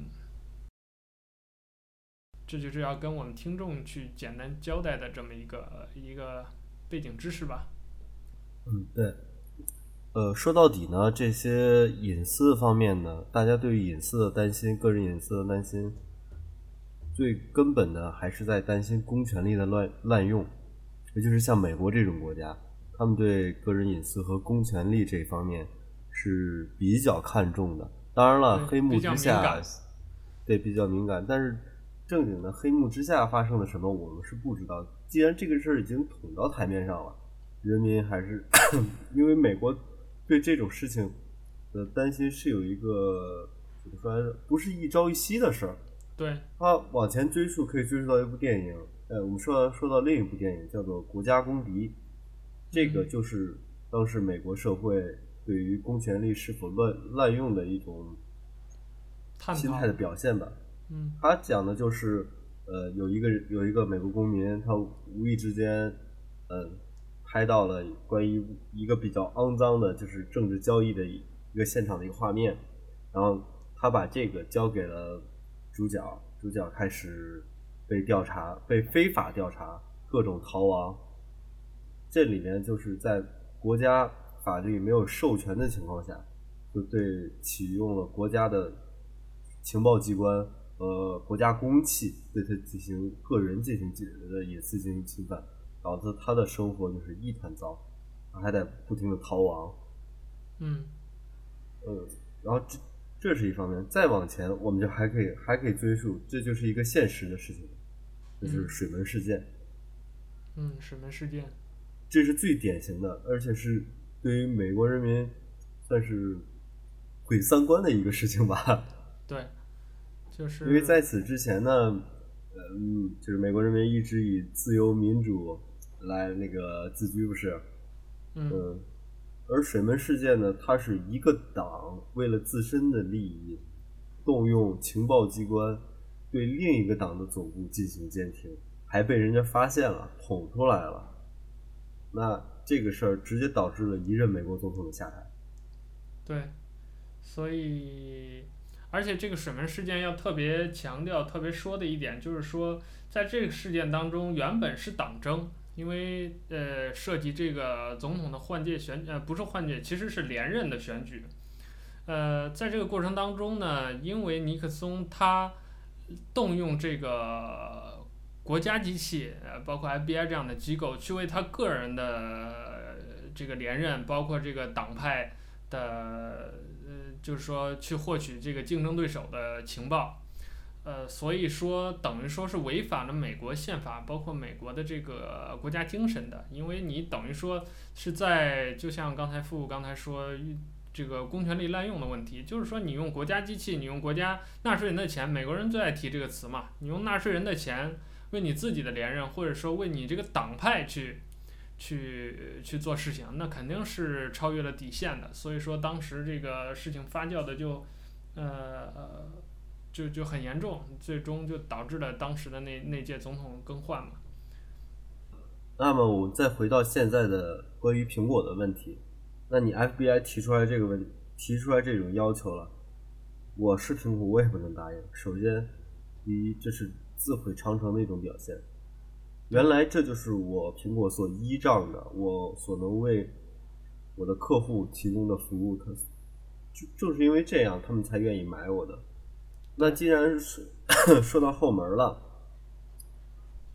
S1: 这就是要跟我们听众去简单交代的这么一个一个背景知识吧。
S2: 嗯，对。呃，说到底呢，这些隐私方面呢，大家对于隐私的担心，个人隐私的担心，最根本的还是在担心公权力的乱滥用。也就是像美国这种国家，他们对个人隐私和公权力这方面是比较看重的。当然了，黑幕之下，对，比较敏感，但是。正经的黑幕之下发生了什么，我们是不知道。既然这个事儿已经捅到台面上了，人民还是 因为美国对这种事情的担心是有一个怎么说？不是一朝一夕的事儿。
S1: 对。
S2: 他往前追溯，可以追溯到一部电影。呃，我们说到说到另一部电影，叫做《国家公敌》，这个就是当时美国社会对于公权力是否乱滥用的一种心态的表现吧。
S1: 嗯，
S2: 他讲的就是，呃，有一个有一个美国公民，他无意之间，嗯、呃，拍到了关于一个比较肮脏的，就是政治交易的一个现场的一个画面，然后他把这个交给了主角，主角开始被调查，被非法调查，各种逃亡。这里面就是在国家法律没有授权的情况下，就对启用了国家的情报机关。和，国家公器对他进行个人进行的隐私进行侵犯，导致他的生活就是一团糟，他还得不停的逃亡。
S1: 嗯，
S2: 呃，然后这这是一方面，再往前我们就还可以还可以追溯，这就是一个现实的事情，就是水门事件。
S1: 嗯，水门事件，
S2: 这是最典型的，而且是对于美国人民算是毁三观的一个事情吧。
S1: 对。就是
S2: 因为在此之前呢，嗯，就是美国人民一直以自由民主来那个自居，不是？
S1: 嗯，
S2: 嗯。而水门事件呢，它是一个党为了自身的利益，动用情报机关对另一个党的总部进行监听，还被人家发现了，捅出来了。那这个事儿直接导致了一任美国总统的下台。
S1: 对，所以。而且这个水门事件要特别强调、特别说的一点，就是说，在这个事件当中，原本是党争，因为呃涉及这个总统的换届选呃不是换届，其实是连任的选举。呃，在这个过程当中呢，因为尼克松他动用这个国家机器，呃，包括 FBI 这样的机构，去为他个人的这个连任，包括这个党派的。呃就是说，去获取这个竞争对手的情报，呃，所以说等于说是违反了美国宪法，包括美国的这个国家精神的，因为你等于说是在，就像刚才傅刚才说，这个公权力滥用的问题，就是说你用国家机器，你用国家纳税人的钱，美国人最爱提这个词嘛，你用纳税人的钱为你自己的连任，或者说为你这个党派去。去去做事情，那肯定是超越了底线的。所以说，当时这个事情发酵的就，呃，就就很严重，最终就导致了当时的那那届总统更换嘛。
S2: 那么我们再回到现在的关于苹果的问题，那你 FBI 提出来这个问题，提出来这种要求了，我是苹果，我也不能答应。首先，第一，这是自毁长城的一种表现。原来这就是我苹果所依仗的，我所能为我的客户提供的服务。可就正是因为这样，他们才愿意买我的。那既然是 说到后门了，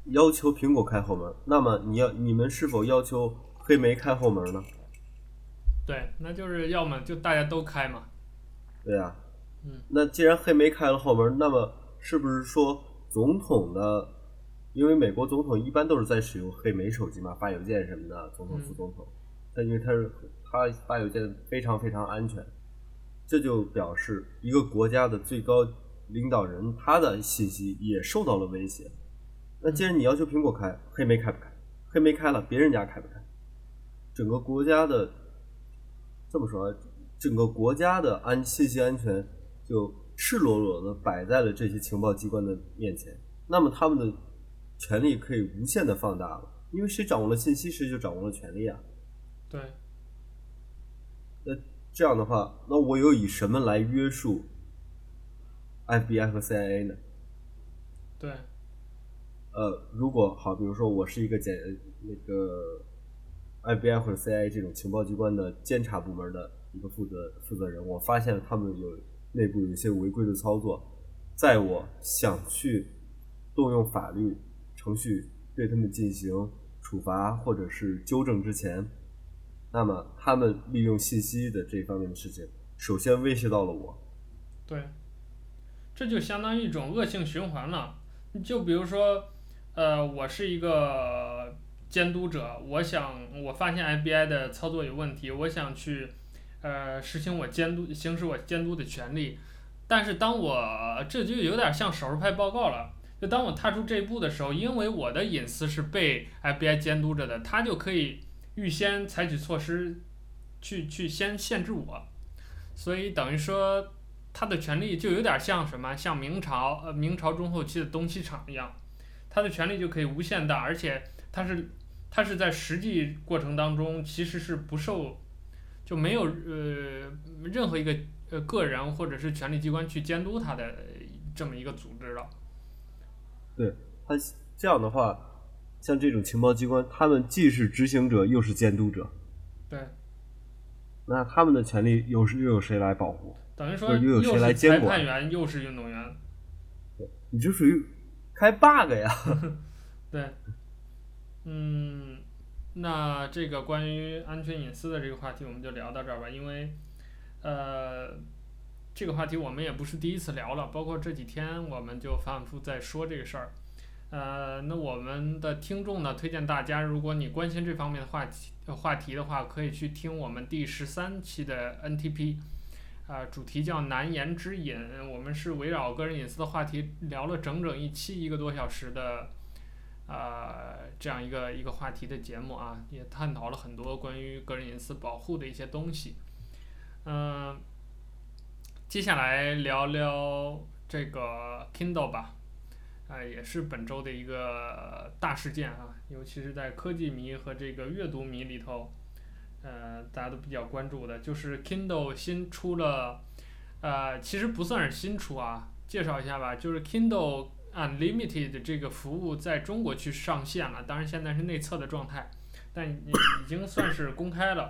S2: 要求苹果开后门，那么你要你们是否要求黑莓开后门呢？
S1: 对，那就是要么就大家都开嘛。
S2: 对呀、啊。
S1: 嗯。
S2: 那既然黑莓开了后门，那么是不是说总统的？因为美国总统一般都是在使用黑莓手机嘛，发邮件什么的，总统、副总统。但因为他是他发邮件非常非常安全，这就表示一个国家的最高领导人他的信息也受到了威胁。那既然你要求苹果开，黑莓开不开？黑莓开了，别人家开不开？整个国家的这么说，整个国家的安信息安全就赤裸裸的摆在了这些情报机关的面前。那么他们的权力可以无限的放大了，因为谁掌握了信息，谁就掌握了权力啊。
S1: 对。
S2: 那这样的话，那我又以什么来约束 FBI 和 CIA 呢？
S1: 对。
S2: 呃，如果好，比如说我是一个检那个 FBI 或者 CIA 这种情报机关的监察部门的一个负责负责人，我发现了他们有内部有一些违规的操作，在我想去动用法律程序对他们进行处罚或者是纠正之前，那么他们利用信息的这方面的事情，首先威胁到了我。
S1: 对，这就相当于一种恶性循环了。就比如说。呃，我是一个监督者，我想我发现 FBI 的操作有问题，我想去呃实行我监督行使我监督的权利，但是当我这就有点像少数派报告了，就当我踏出这一步的时候，因为我的隐私是被 FBI 监督着的，他就可以预先采取措施去去先限制我，所以等于说他的权利就有点像什么，像明朝呃明朝中后期的东西厂一样。他的权力就可以无限大，而且他是他是在实际过程当中其实是不受，就没有呃任何一个呃个人或者是权力机关去监督他的这么一个组织了。
S2: 对，他这样的话，像这种情报机关，他们既是执行者又是监督者。
S1: 对。
S2: 那他们的权利又是又有谁来保护？
S1: 等于说又是裁判员又是运动员。
S2: 对，你就属于。开 bug 呀？
S1: 对，嗯，那这个关于安全隐私的这个话题，我们就聊到这儿吧。因为，呃，这个话题我们也不是第一次聊了，包括这几天我们就反复在说这个事儿。呃，那我们的听众呢，推荐大家，如果你关心这方面的话题话题的话，可以去听我们第十三期的 NTP。啊，主题叫难言之隐，我们是围绕个人隐私的话题聊了整整一期一个多小时的，啊，这样一个一个话题的节目啊，也探讨了很多关于个人隐私保护的一些东西。嗯，接下来聊聊这个 Kindle 吧，啊，也是本周的一个大事件啊，尤其是在科技迷和这个阅读迷里头。呃，大家都比较关注的，就是 Kindle 新出了，呃，其实不算是新出啊，介绍一下吧，就是 Kindle Unlimited 这个服务在中国去上线了，当然现在是内测的状态，但已已经算是公开了。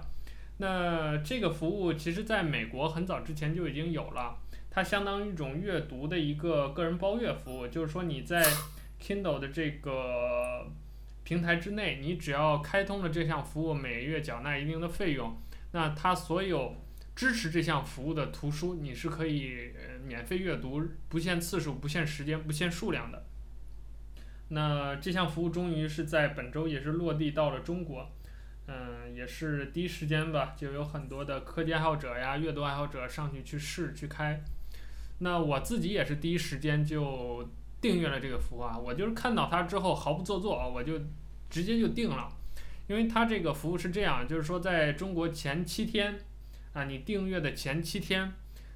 S1: 那这个服务其实在美国很早之前就已经有了，它相当于一种阅读的一个个人包月服务，就是说你在 Kindle 的这个。平台之内，你只要开通了这项服务，每月缴纳一定的费用，那它所有支持这项服务的图书，你是可以免费阅读，不限次数、不限时间、不限数量的。那这项服务终于是在本周也是落地到了中国，嗯，也是第一时间吧，就有很多的科技爱好者呀、阅读爱好者上去去试去开。那我自己也是第一时间就。订阅了这个服务啊，我就是看到它之后毫不做作啊，我就直接就订了，因为它这个服务是这样，就是说在中国前七天啊，你订阅的前七天，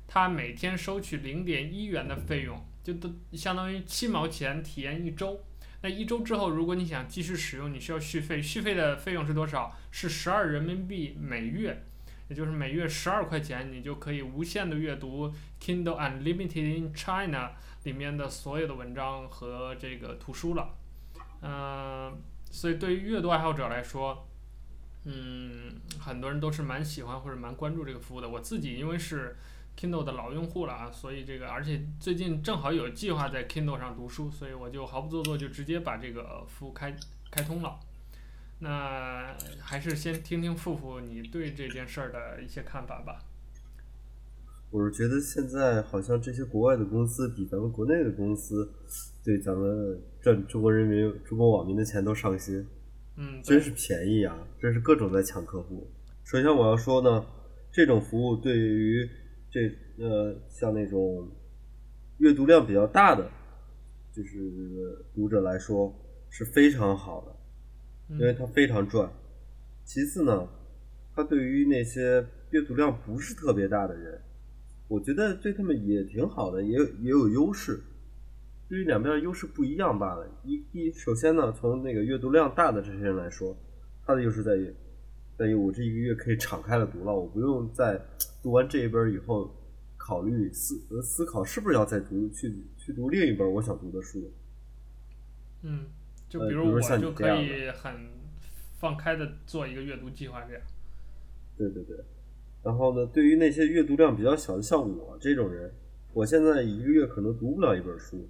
S1: 它每天收取零点一元的费用，就都相当于七毛钱体验一周。那一周之后，如果你想继续使用，你需要续费，续费的费用是多少？是十二人民币每月，也就是每月十二块钱，你就可以无限的阅读 Kindle Unlimited in China。里面的所有的文章和这个图书了，嗯、所以对于阅读爱好者来说，嗯，很多人都是蛮喜欢或者蛮关注这个服务的。我自己因为是 Kindle 的老用户了啊，所以这个而且最近正好有计划在 Kindle 上读书，所以我就毫不做作就直接把这个服务开开通了。那还是先听听富富你对这件事儿的一些看法吧。
S2: 我是觉得现在好像这些国外的公司比咱们国内的公司对咱们赚中国人民、中国网民的钱都上心，
S1: 嗯，
S2: 真是便宜啊！真是各种在抢客户。首先我要说呢，这种服务对于这呃像那种阅读量比较大的，就是读者来说是非常好的，因为它非常赚。其次呢，它对于那些阅读量不是特别大的人，我觉得对他们也挺好的，也也有优势。对于两边的优势不一样罢了。一一首先呢，从那个阅读量大的这些人来说，他的优势在于，在于我这一个月可以敞开了读了，我不用在读完这一本以后考虑思呃思考是不是要再读去去读另一本我想读的书。
S1: 嗯，就比如我就可以很放开的做一个阅读计划这样。
S2: 对对对。然后呢，对于那些阅读量比较小的，像我这种人，我现在一个月可能读不了一本书，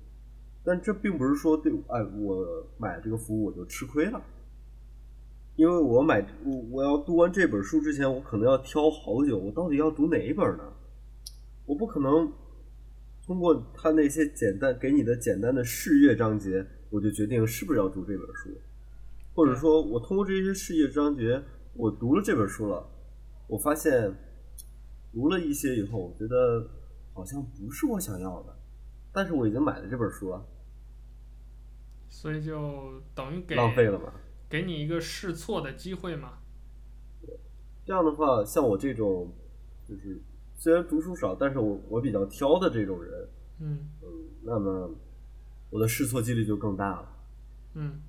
S2: 但这并不是说对，哎，我买这个服务我就吃亏了，因为我买我我要读完这本书之前，我可能要挑好久，我到底要读哪一本呢？我不可能通过他那些简单给你的简单的试阅章节，我就决定是不是要读这本书，或者说我通过这些试阅章节，我读了这本书了。我发现读了一些以后，我觉得好像不是我想要的，但是我已经买了这本书了，
S1: 所以就等于给
S2: 浪费了嘛，
S1: 给你一个试错的机会嘛。
S2: 这样的话，像我这种就是虽然读书少，但是我我比较挑的这种人，
S1: 嗯
S2: 嗯，那么我的试错几率就更大了。
S1: 嗯，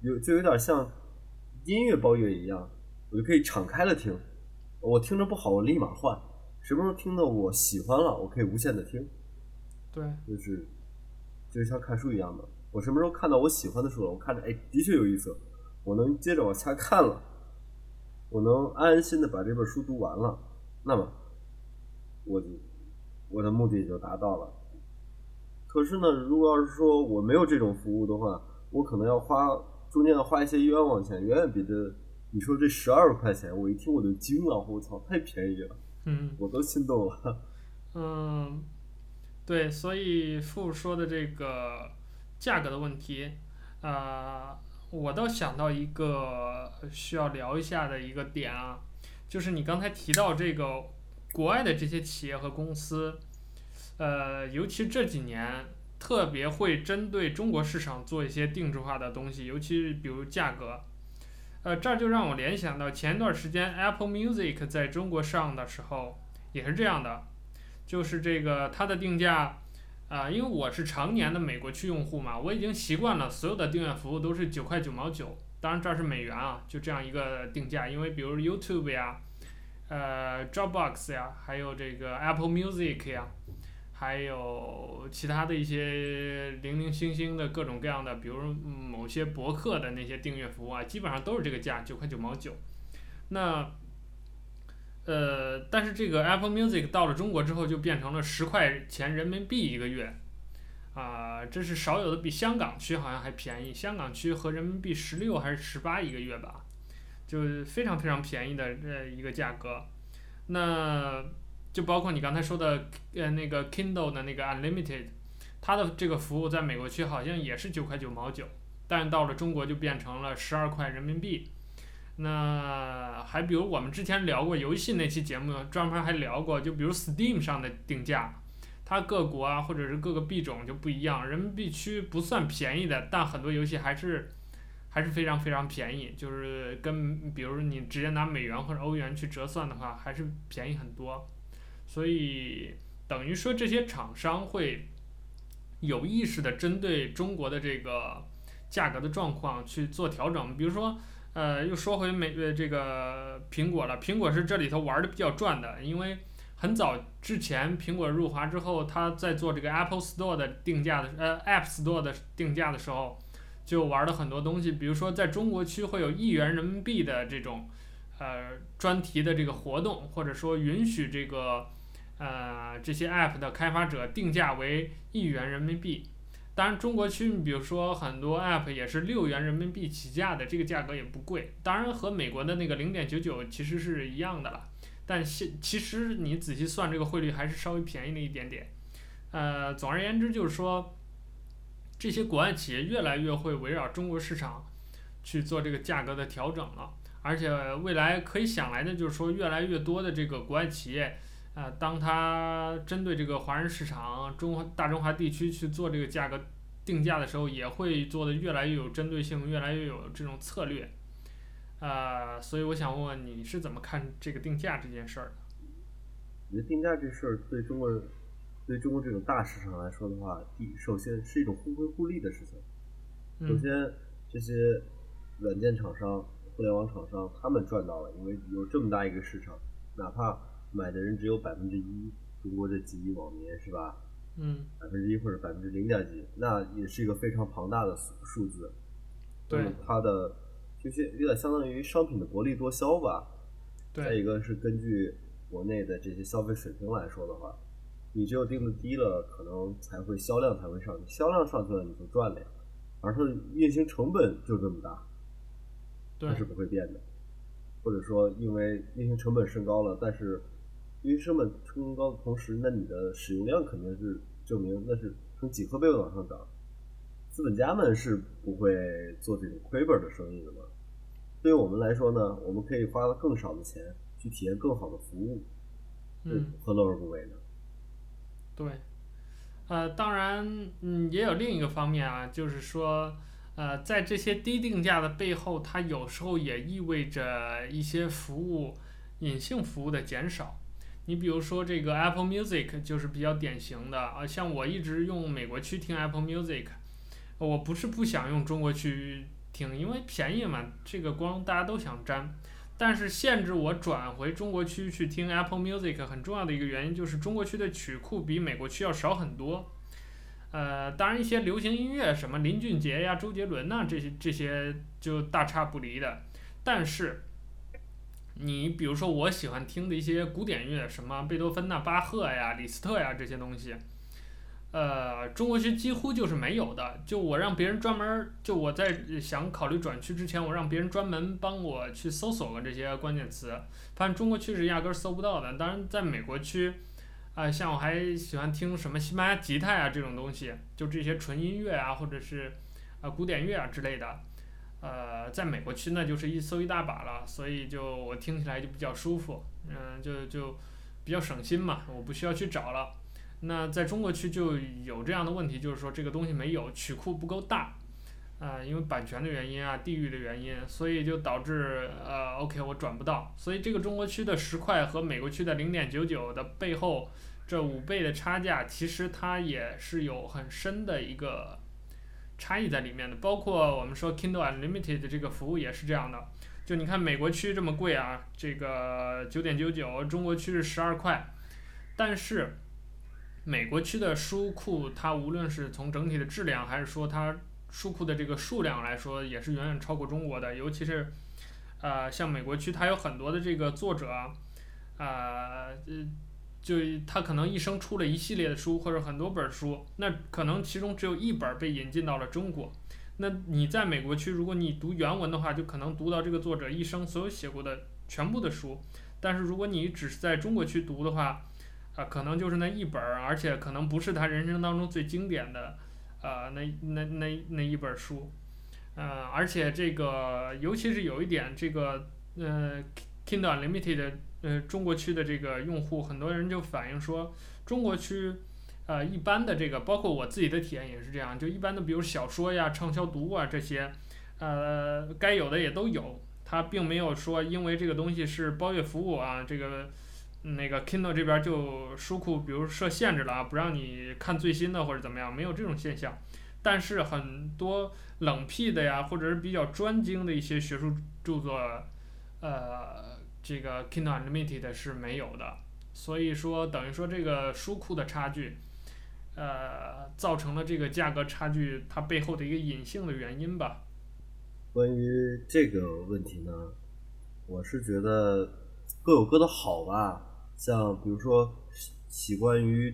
S2: 有就有点像音乐包月一样，我就可以敞开了听。我听着不好，我立马换。什么时候听的我喜欢了，我可以无限的听。
S1: 对，
S2: 就是，就是像看书一样的。我什么时候看到我喜欢的书了，我看着哎，的确有意思，我能接着往下看了，我能安安心的把这本书读完了，那么，我就我的目的就达到了。可是呢，如果要是说我没有这种服务的话，我可能要花中间要花一些冤枉钱，远远比这。你说这十二块钱，我一听我就惊了，我操，太便宜了，
S1: 嗯，
S2: 我都心动了。
S1: 嗯，对，所以傅说的这个价格的问题，啊、呃，我倒想到一个需要聊一下的一个点啊，就是你刚才提到这个国外的这些企业和公司，呃，尤其这几年特别会针对中国市场做一些定制化的东西，尤其是比如价格。呃，这就让我联想到前一段时间 Apple Music 在中国上的时候也是这样的，就是这个它的定价，啊、因为我是常年的美国区用户嘛，我已经习惯了所有的订阅服务都是九块九毛九，当然这是美元啊，就这样一个定价，因为比如 YouTube 呀，呃，Dropbox 呀，还有这个 Apple Music 呀。还有其他的一些零零星星的各种各样的，比如某些博客的那些订阅服务啊，基本上都是这个价，九块九毛九。那，呃，但是这个 Apple Music 到了中国之后，就变成了十块钱人民币一个月，啊、这是少有的，比香港区好像还便宜。香港区和人民币十六还是十八一个月吧，就非常非常便宜的这一个价格。那。就包括你刚才说的，呃，那个 Kindle 的那个 Unlimited，它的这个服务在美国区好像也是九块九毛九，但到了中国就变成了十二块人民币。那还比如我们之前聊过游戏那期节目，专门还聊过，就比如 Steam 上的定价，它各国啊或者是各个币种就不一样，人民币区不算便宜的，但很多游戏还是还是非常非常便宜，就是跟比如你直接拿美元或者欧元去折算的话，还是便宜很多。所以等于说，这些厂商会有意识地针对中国的这个价格的状况去做调整。比如说，呃，又说回美呃这个苹果了，苹果是这里头玩的比较赚的，因为很早之前苹果入华之后，它在做这个 Apple Store 的定价的呃 App Store 的定价的时候，就玩了很多东西。比如说，在中国区会有一元人民币的这种呃专题的这个活动，或者说允许这个。呃，这些 App 的开发者定价为一元人民币，当然中国区，比如说很多 App 也是六元人民币起价的，这个价格也不贵。当然和美国的那个零点九九其实是一样的了，但其其实你仔细算这个汇率还是稍微便宜了一点点。呃，总而言之就是说，这些国外企业越来越会围绕中国市场去做这个价格的调整了，而且未来可以想来的就是说，越来越多的这个国外企业。呃，当它针对这个华人市场、中华大中华地区去做这个价格定价的时候，也会做得越来越有针对性，越来越有这种策略。啊、呃，所以我想问问你是怎么看这个定价这件事儿的？
S2: 我觉得定价这事儿对中国人，对中国这种大市场来说的话，第首先是一种互惠互利的事情。首先，这些软件厂商、互联网厂商他们赚到了，因为有这么大一个市场，哪怕买的人只有百分之一，中国这几亿网民是吧？
S1: 嗯，
S2: 百分之一或者百分之零点几，那也是一个非常庞大的数字。
S1: 对，
S2: 它的。就是有点相当于商品的薄利多销吧。
S1: 对。
S2: 再一个是根据国内的这些消费水平来说的话，你只有定的低了，可能才会销量才会上去，销量上去了你就赚了呀。而它的运行成本就这么大，它是不会变的。或者说，因为运行成本升高了，但是运行成本升高的同时，那你的使用量肯定是证明那是从几何倍往上涨。资本家们是不会做这种亏本的生意的嘛。对于我们来说呢，我们可以花更少的钱去体验更好的服务，
S1: 嗯，
S2: 何乐而不为呢？
S1: 对，呃，当然，嗯，也有另一个方面啊，就是说，呃，在这些低定价的背后，它有时候也意味着一些服务隐性服务的减少。你比如说这个 Apple Music 就是比较典型的啊，像我一直用美国区听 Apple Music，我不是不想用中国区。听，因为便宜嘛，这个光大家都想沾。但是限制我转回中国区去听 Apple Music 很重要的一个原因就是中国区的曲库比美国区要少很多。呃，当然一些流行音乐，什么林俊杰呀、周杰伦呐，这些这些就大差不离的。但是，你比如说我喜欢听的一些古典乐，什么贝多芬呐、巴赫呀、李斯特呀这些东西。呃，中国区几乎就是没有的。就我让别人专门，就我在想考虑转区之前，我让别人专门帮我去搜索过这些关键词，发现中国区是压根搜不到的。当然，在美国区，呃，像我还喜欢听什么西班牙吉他呀这种东西，就这些纯音乐啊，或者是、呃、古典乐啊之类的，呃，在美国区那就是一搜一大把了，所以就我听起来就比较舒服，嗯、就就比较省心嘛，我不需要去找了。那在中国区就有这样的问题，就是说这个东西没有曲库不够大，啊、呃，因为版权的原因啊，地域的原因，所以就导致呃，OK 我转不到，所以这个中国区的十块和美国区的零点九九的背后这五倍的差价，其实它也是有很深的一个差异在里面的。包括我们说 Kindle Unlimited 的这个服务也是这样的，就你看美国区这么贵啊，这个九点九九，中国区是十二块，但是。美国区的书库，它无论是从整体的质量，还是说它书库的这个数量来说，也是远远超过中国的。尤其是，呃，像美国区，它有很多的这个作者，呃，就他可能一生出了一系列的书，或者很多本书，那可能其中只有一本被引进到了中国。那你在美国区，如果你读原文的话，就可能读到这个作者一生所有写过的全部的书。但是如果你只是在中国区读的话，啊，可能就是那一本儿，而且可能不是他人生当中最经典的，呃，那那那那一本书，呃，而且这个尤其是有一点，这个呃，Kindle Unlimited 呃中国区的这个用户，很多人就反映说，中国区，呃，一般的这个，包括我自己的体验也是这样，就一般的比如小说呀、畅销读物啊这些，呃，该有的也都有，它并没有说因为这个东西是包月服务啊，这个。那个 Kindle 这边就书库，比如设限制了啊，不让你看最新的或者怎么样，没有这种现象。但是很多冷僻的呀，或者是比较专精的一些学术著作，呃，这个 Kindle Unlimited 是没有的。所以说，等于说这个书库的差距，呃，造成了这个价格差距，它背后的一个隐性的原因吧。
S2: 关于这个问题呢，我是觉得各有各的好吧。像比如说习惯于，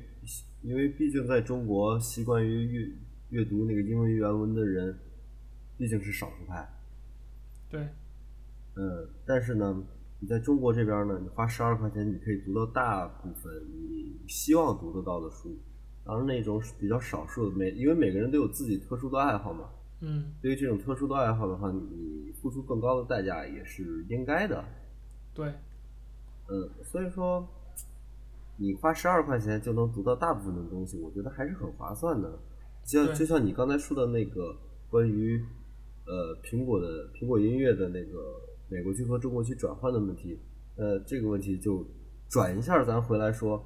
S2: 因为毕竟在中国习惯于阅阅读那个英文原文的人，毕竟是少数派。
S1: 对。
S2: 嗯，但是呢，你在中国这边呢，你花十二块钱，你可以读到大部分你希望读得到的书，当然那种比较少数的，每因为每个人都有自己特殊的爱好嘛。
S1: 嗯。
S2: 对于这种特殊的爱好的话，你付出更高的代价也是应该的。
S1: 对。
S2: 嗯，所以说，你花十二块钱就能读到大部分的东西，我觉得还是很划算的。就像就像你刚才说的那个关于呃苹果的苹果音乐的那个美国区和中国区转换的问题，呃，这个问题就转一下，咱回来说，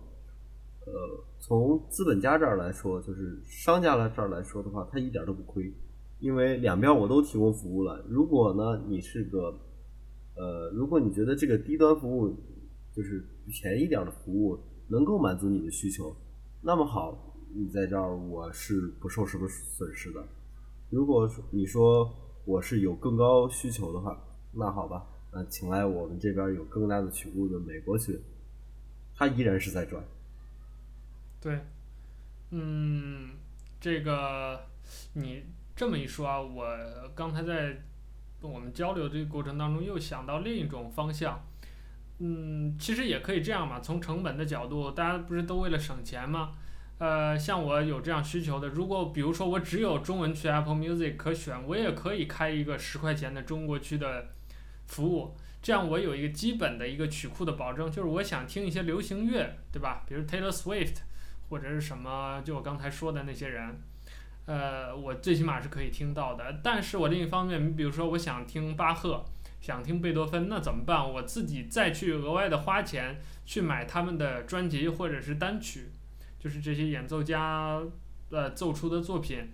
S2: 呃，从资本家这儿来说，就是商家来这儿来说的话，他一点都不亏，因为两边我都提供服务了。如果呢，你是个呃，如果你觉得这个低端服务就是便宜点的服务，能够满足你的需求，那么好，你在这儿我是不受什么损失的。如果你说我是有更高需求的话，那好吧，那请来我们这边有更大的曲库的美国去，他依然是在转。
S1: 对，嗯，这个你这么一说啊，我刚才在我们交流这个过程当中又想到另一种方向。嗯，其实也可以这样嘛。从成本的角度，大家不是都为了省钱吗？呃，像我有这样需求的，如果比如说我只有中文区 Apple Music 可选，我也可以开一个十块钱的中国区的服务，这样我有一个基本的一个曲库的保证，就是我想听一些流行乐，对吧？比如 Taylor Swift 或者是什么，就我刚才说的那些人，呃，我最起码是可以听到的。但是我另一方面，你比如说我想听巴赫。想听贝多芬，那怎么办？我自己再去额外的花钱去买他们的专辑或者是单曲，就是这些演奏家呃奏出的作品，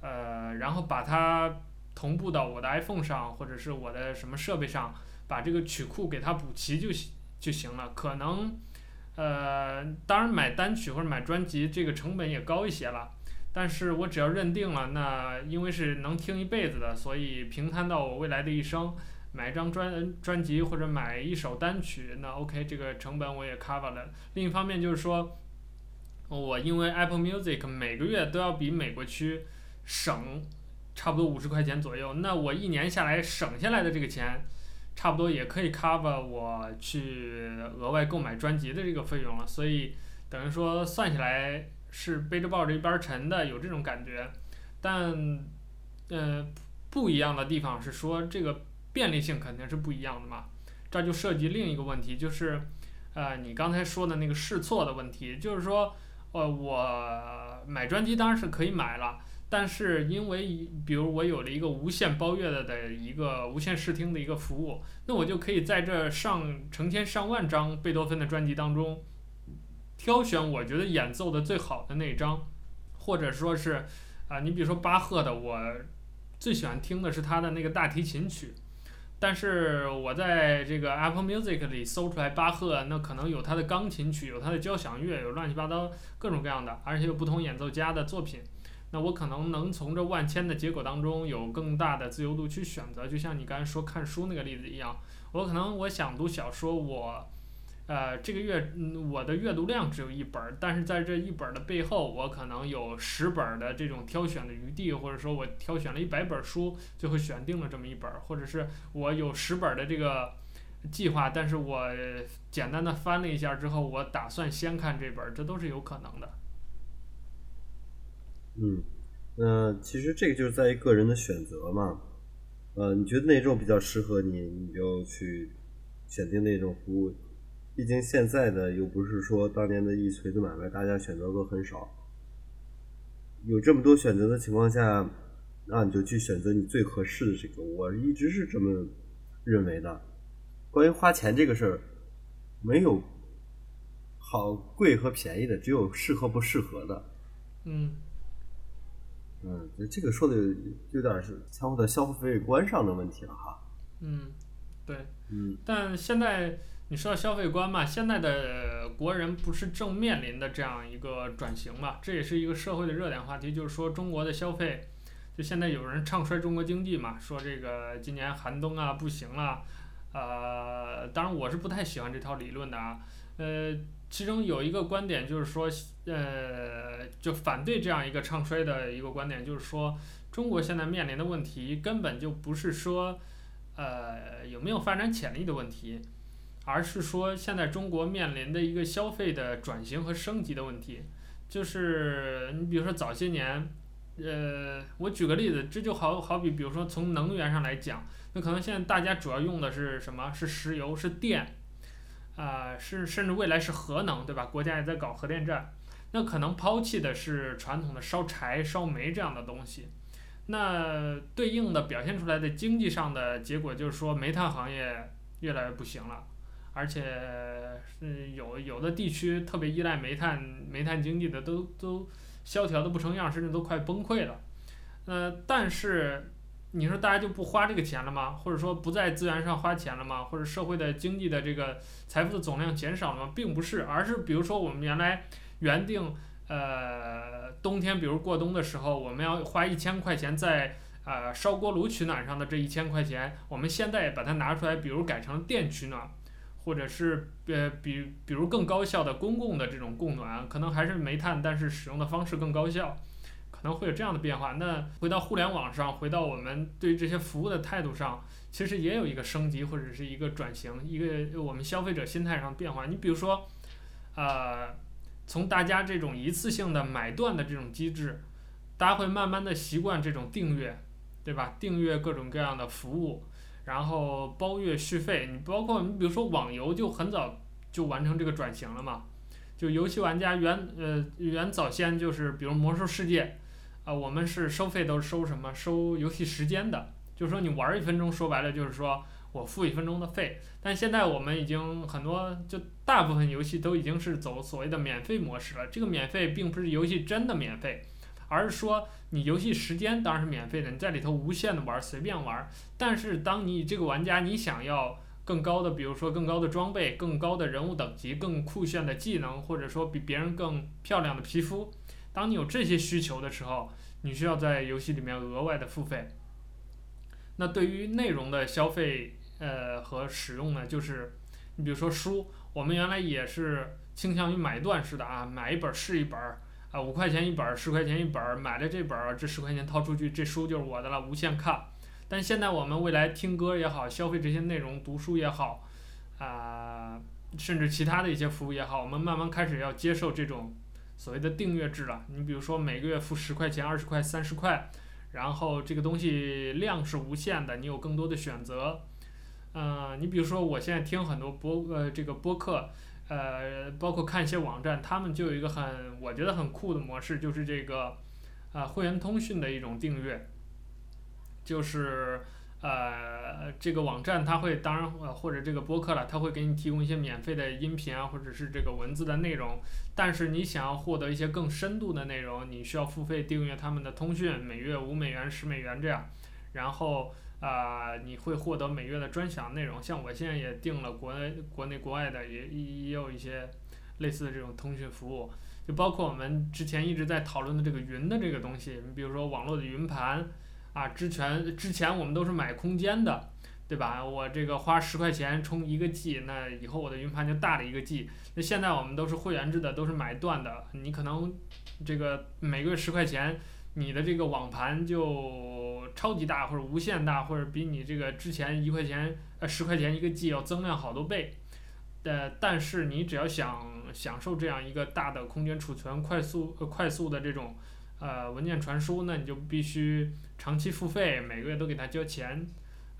S1: 呃，然后把它同步到我的 iPhone 上或者是我的什么设备上，把这个曲库给它补齐就行就行了。可能呃，当然买单曲或者买专辑这个成本也高一些了，但是我只要认定了，那因为是能听一辈子的，所以平摊到我未来的一生。买一张专专辑或者买一首单曲，那 OK，这个成本我也 cover 了。另一方面就是说，我因为 Apple Music 每个月都要比美国区省差不多五十块钱左右，那我一年下来省下来的这个钱，差不多也可以 cover 我去额外购买专辑的这个费用了。所以等于说算起来是背着抱着一边沉的，有这种感觉。但呃不一样的地方是说这个。便利性肯定是不一样的嘛，这就涉及另一个问题，就是，呃，你刚才说的那个试错的问题，就是说，呃，我买专辑当然是可以买了，但是因为比如我有了一个无限包月的的一个无限试听的一个服务，那我就可以在这上成千上万张贝多芬的专辑当中，挑选我觉得演奏的最好的那一张，或者说是，啊、你比如说巴赫的，我最喜欢听的是他的那个大提琴曲。但是我在这个 Apple Music 里搜出来巴赫，那可能有他的钢琴曲，有他的交响乐，有乱七八糟各种各样的，而且有不同演奏家的作品。那我可能能从这万千的结果当中有更大的自由度去选择，就像你刚才说看书那个例子一样，我可能我想读小说，我。呃，这个月，我的阅读量只有一本，但是在这一本的背后，我可能有十本的这种挑选的余地，或者说我挑选了一百本书，最后选定了这么一本，或者是我有十本的这个计划，但是我简单的翻了一下之后，我打算先看这本，这都是有可能的。
S2: 嗯，呃，其实这个就是在于个人的选择嘛，呃，你觉得哪种比较适合你，你就去选定那种服务。毕竟现在的又不是说当年的一锤子买卖，大家选择都很少。有这么多选择的情况下，那你就去选择你最合适的这个。我一直是这么认为的。关于花钱这个事儿，没有好贵和便宜的，只有适合不适合的。
S1: 嗯。
S2: 嗯，这个说的有有点是相互的消费观上的问题了哈。
S1: 嗯，对。
S2: 嗯。
S1: 但现在。你说到消费观嘛，现在的国人不是正面临的这样一个转型嘛？这也是一个社会的热点话题，就是说中国的消费，就现在有人唱衰中国经济嘛，说这个今年寒冬啊不行了，呃，当然我是不太喜欢这套理论的啊，呃，其中有一个观点就是说，呃，就反对这样一个唱衰的一个观点，就是说中国现在面临的问题根本就不是说，呃，有没有发展潜力的问题。而是说，现在中国面临的一个消费的转型和升级的问题，就是你比如说早些年，呃，我举个例子，这就好好比，比如说从能源上来讲，那可能现在大家主要用的是什么？是石油，是电，啊，是甚至未来是核能，对吧？国家也在搞核电站，那可能抛弃的是传统的烧柴、烧煤这样的东西。那对应的表现出来的经济上的结果就是说，煤炭行业越来越不行了，而且是有有的地区特别依赖煤炭、煤炭经济的都都萧条的不成样，甚至都快崩溃了。呃，但是。你说大家就不花这个钱了吗？或者说不在资源上花钱了吗？或者社会的经济的这个财富的总量减少了吗？并不是，而是比如说我们原来原定呃冬天，比如过冬的时候，我们要花一千块钱在呃烧锅炉取暖上的这一千块钱，我们现在把它拿出来，比如改成电取暖，或者是呃比比如更高效的公共的这种供暖，可能还是煤炭，但是使用的方式更高效。可能会有这样的变化。那回到互联网上，回到我们对这些服务的态度上，其实也有一个升级或者是一个转型，一个我们消费者心态上的变化。你比如说，呃，从大家这种一次性的买断的这种机制，大家会慢慢的习惯这种订阅，对吧？订阅各种各样的服务，然后包月续费。你包括你比如说网游，就很早就完成这个转型了嘛。就游戏玩家原呃原早先就是比如魔兽世界。啊，我们是收费都是收什么？收游戏时间的，就是说你玩一分钟，说白了就是说我付一分钟的费。但现在我们已经很多，就大部分游戏都已经是走所谓的免费模式了。这个免费并不是游戏真的免费，而是说你游戏时间当然是免费的，你在里头无限的玩，随便玩。但是当你这个玩家你想要更高的，比如说更高的装备、更高的人物等级、更酷炫的技能，或者说比别人更漂亮的皮肤。当你有这些需求的时候，你需要在游戏里面额外的付费。那对于内容的消费，呃和使用呢，就是你比如说书，我们原来也是倾向于买断式的啊，买一本是一本儿啊，五块钱一本儿，十块钱一本儿，买了这本儿，这十块钱掏出去，这书就是我的了，无限看。但现在我们未来听歌也好，消费这些内容，读书也好，啊，甚至其他的一些服务也好，我们慢慢开始要接受这种。所谓的订阅制了，你比如说每个月付十块钱、二十块、三十块，然后这个东西量是无限的，你有更多的选择。嗯、你比如说我现在听很多播呃这个播客，呃，包括看一些网站，他们就有一个很我觉得很酷的模式，就是这个啊、呃、会员通讯的一种订阅，就是。呃，这个网站它会，当然呃或者这个播客了，它会给你提供一些免费的音频啊，或者是这个文字的内容。但是你想要获得一些更深度的内容，你需要付费订阅他们的通讯，每月五美元、十美元这样。然后啊、呃，你会获得每月的专享内容。像我现在也订了国内、国内国外的，也也有一些类似的这种通讯服务，就包括我们之前一直在讨论的这个云的这个东西，你比如说网络的云盘。啊，之前之前我们都是买空间的，对吧？我这个花十块钱充一个 G，那以后我的云盘就大了一个 G。那现在我们都是会员制的，都是买断的。你可能这个每个月十块钱，你的这个网盘就超级大或者无限大，或者比你这个之前一块钱呃十块钱一个 G 要增量好多倍。呃，但是你只要想享受这样一个大的空间储存、快速呃快速的这种。呃，文件传输，那你就必须长期付费，每个月都给他交钱，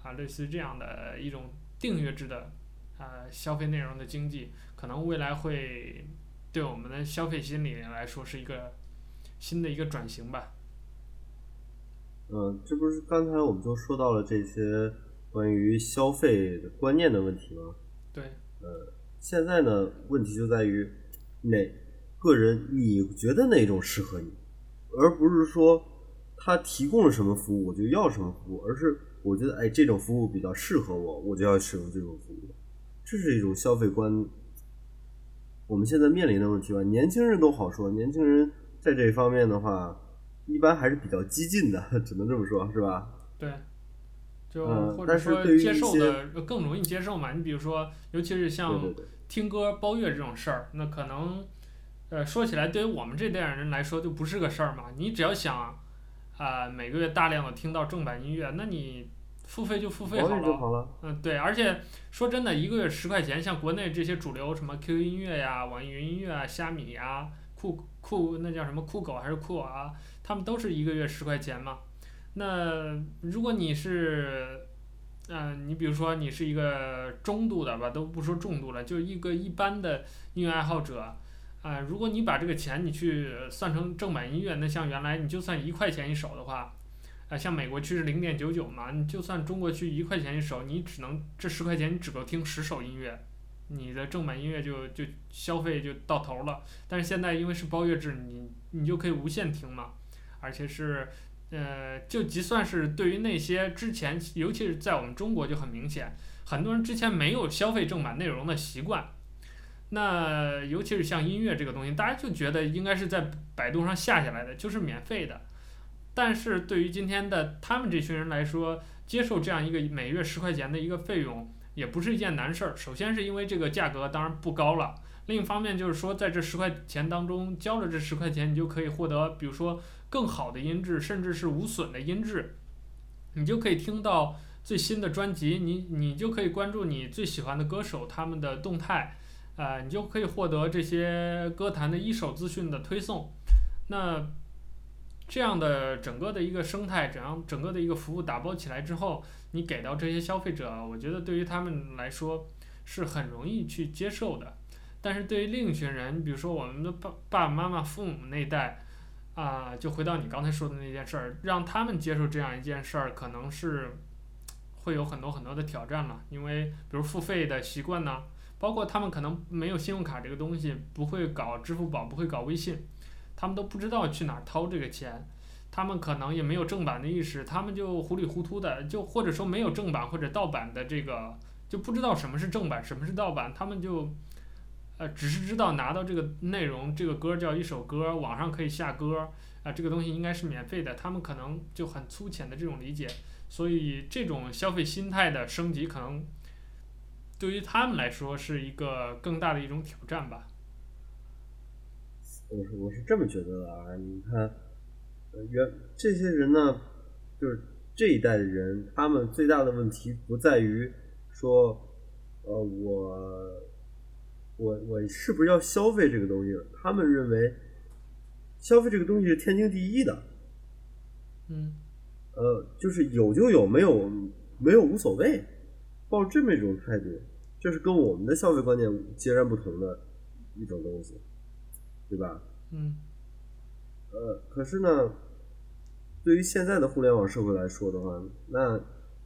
S1: 啊，类似于这样的一种订阅制的，呃，消费内容的经济，可能未来会对我们的消费心理来说是一个新的一个转型吧。
S2: 嗯，这不是刚才我们就说到了这些关于消费的观念的问题吗？
S1: 对。
S2: 呃，现在呢，问题就在于哪个人你觉得哪种适合你？而不是说他提供了什么服务我就要什么服务，而是我觉得哎这种服务比较适合我，我就要使用这种服务，这是一种消费观。我们现在面临的问题吧，年轻人都好说，年轻人在这方面的话，一般还是比较激进的，只能这么说，是吧？
S1: 对，就或者说接受的更容易接受嘛。你比如说，尤其是像听歌包月这种事儿，那可能。呃，说起来，对于我们这代人来说就不是个事儿嘛。你只要想，啊、呃，每个月大量的听到正版音乐，那你付费就付费好了。
S2: 好了。
S1: 嗯，对，而且说真的，一个月十块钱，像国内这些主流什么 QQ 音乐呀、网易云音乐啊、虾米呀、酷酷那叫什么酷狗还是酷我啊，他们都是一个月十块钱嘛。那如果你是嗯、呃，你比如说你是一个中度的吧，都不说重度了，就一个一般的音乐爱好者，啊、如果你把这个钱你去算成正版音乐，那像原来你就算一块钱一首的话，啊、像美国区是零点九九嘛，你就算中国区一块钱一首，你只能这十块钱你只够听十首音乐，你的正版音乐就就消费就到头了。但是现在因为是包月制，你你就可以无限听嘛，而且是。呃，就即算是对于那些之前，尤其是在我们中国就很明显，很多人之前没有消费正版内容的习惯。那尤其是像音乐这个东西，大家就觉得应该是在百度上下下来的，就是免费的。但是对于今天的他们这群人来说，接受这样一个每月十块钱的一个费用，也不是一件难事儿。首先是因为这个价格当然不高了，另一方面就是说，在这十块钱当中交了这十块钱，你就可以获得，比如说。更好的音质，甚至是无损的音质，你就可以听到最新的专辑，你你就可以关注你最喜欢的歌手他们的动态，呃，你就可以获得这些歌坛的一手资讯的推送。那这样的整个的一个生态，怎样整个的一个服务打包起来之后，你给到这些消费者，我觉得对于他们来说是很容易去接受的。但是对于另一群人，比如说我们的爸爸爸妈妈、父母那一代。啊，就回到你刚才说的那件事儿，让他们接受这样一件事儿，可能是会有很多很多的挑战了。因为比如付费的习惯呢，包括他们可能没有信用卡这个东西，不会搞支付宝，不会搞微信，他们都不知道去哪儿掏这个钱，他们可能也没有正版的意识，他们就糊里糊涂的，就或者说没有正版或者盗版的这个，就不知道什么是正版，什么是盗版，他们就。呃，只是知道拿到这个内容，这个歌叫一首歌，网上可以下歌，啊、这个东西应该是免费的，他们可能就很粗浅的这种理解，所以这种消费心态的升级，可能对于他们来说是一个更大的一种挑战吧。
S2: 我是我是这么觉得的啊，你看，呃，原这些人呢，就是这一代的人，他们最大的问题不在于说，呃，我。我我是不是要消费这个东西？他们认为消费这个东西是天经地义的。
S1: 嗯，
S2: 呃，就是有就有，没有没有无所谓，抱这么一种态度，这是跟我们的消费观念截然不同的一种东西，对吧？
S1: 嗯，
S2: 呃，可是呢，对于现在的互联网社会来说的话，那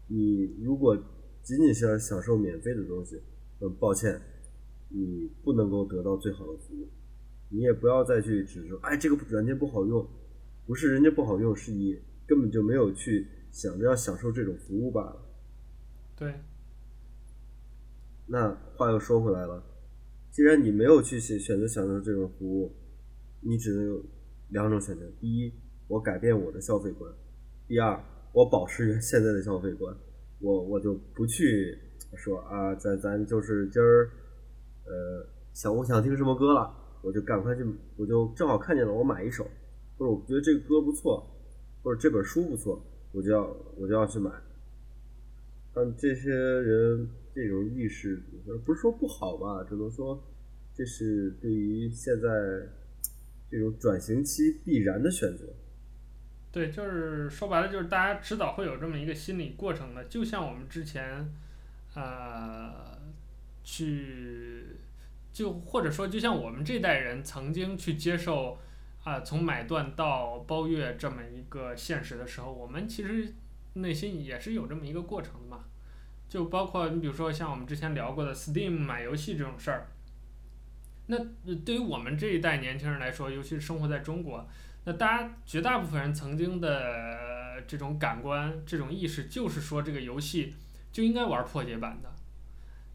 S2: 你如果仅仅是要享受免费的东西，呃，抱歉。你不能够得到最好的服务，你也不要再去指责，哎，这个软件不好用，不是人家不好用，是你根本就没有去想着要享受这种服务罢了。
S1: 对。
S2: 那话又说回来了，既然你没有去选选择享受这种服务，你只能有两种选择：第一，我改变我的消费观；第二，我保持现在的消费观，我我就不去说啊，咱咱就是今儿。呃，想我想听什么歌了，我就赶快去，我就正好看见了，我买一首，或者我觉得这个歌不错，或者这本书不错，我就要我就要去买。但这些人这种意识，不是说不好吧，只能说这是对于现在这种转型期必然的选择。
S1: 对，就是说白了，就是大家迟早会有这么一个心理过程的，就像我们之前，呃。去，就或者说，就像我们这代人曾经去接受，啊、从买断到包月这么一个现实的时候，我们其实内心也是有这么一个过程的嘛。就包括你比如说像我们之前聊过的 Steam 买游戏这种事儿，那对于我们这一代年轻人来说，尤其是生活在中国，那大家绝大部分人曾经的这种感官、这种意识，就是说这个游戏就应该玩破解版的。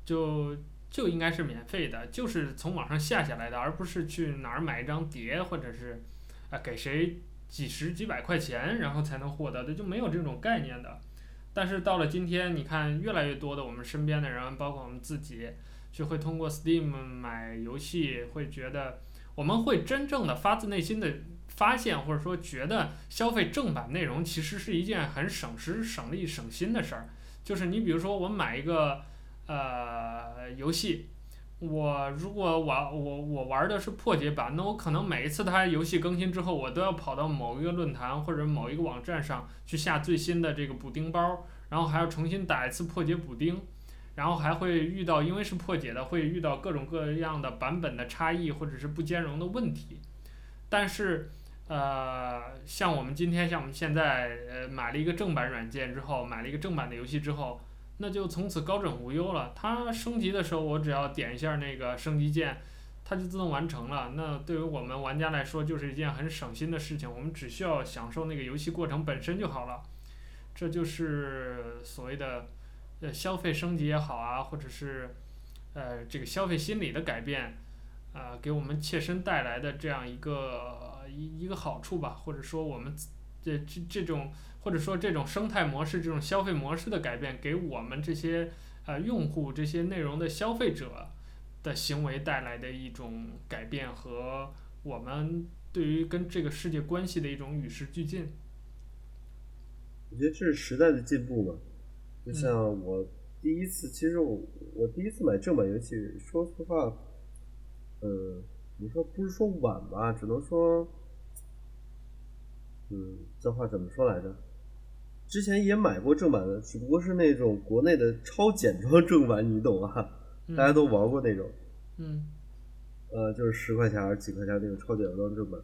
S1: 就就应该是免费的，就是从网上下下来的，而不是去哪儿买一张碟，或者是啊给谁几十几百块钱，然后才能获得的，就没有这种概念的。但是到了今天，你看越来越多的我们身边的人，包括我们自己，就会通过 Steam 买游戏，会觉得我们会真正的发自内心的发现，或者说觉得消费正版内容其实是一件很省时、省力、省心的事儿。就是你比如说我买一个。呃，游戏，我如果玩我我玩的是破解版，那我可能每一次它游戏更新之后，我都要跑到某一个论坛或者某一个网站上去下最新的这个补丁包，然后还要重新打一次破解补丁，然后还会遇到因为是破解的，会遇到各种各样的版本的差异或者是不兼容的问题。但是，呃，像我们今天像我们现在呃买了一个正版软件之后，买了一个正版的游戏之后。那就从此高枕无忧了。它升级的时候，我只要点一下那个升级键，它就自动完成了。那对于我们玩家来说，就是一件很省心的事情。我们只需要享受那个游戏过程本身就好了。这就是所谓的呃消费升级也好啊，或者是呃这个消费心理的改变，啊、呃，给我们切身带来的这样一个一一个好处吧，或者说我们这这这种。或者说这种生态模式、这种消费模式的改变，给我们这些呃用户、这些内容的消费者的行为带来的一种改变和我们对于跟这个世界关系的一种与时俱进。
S2: 我觉得这是时代的进步嘛。就像我第一次，其实我我第一次买正版游戏，说实话，呃，你说不是说晚吧，只能说，嗯，这话怎么说来着？之前也买过正版的，只不过是那种国内的超简装正版，你懂啊？大家都玩过那种。
S1: 嗯。
S2: 呃，就是十块钱还是几块钱那种超简装正版，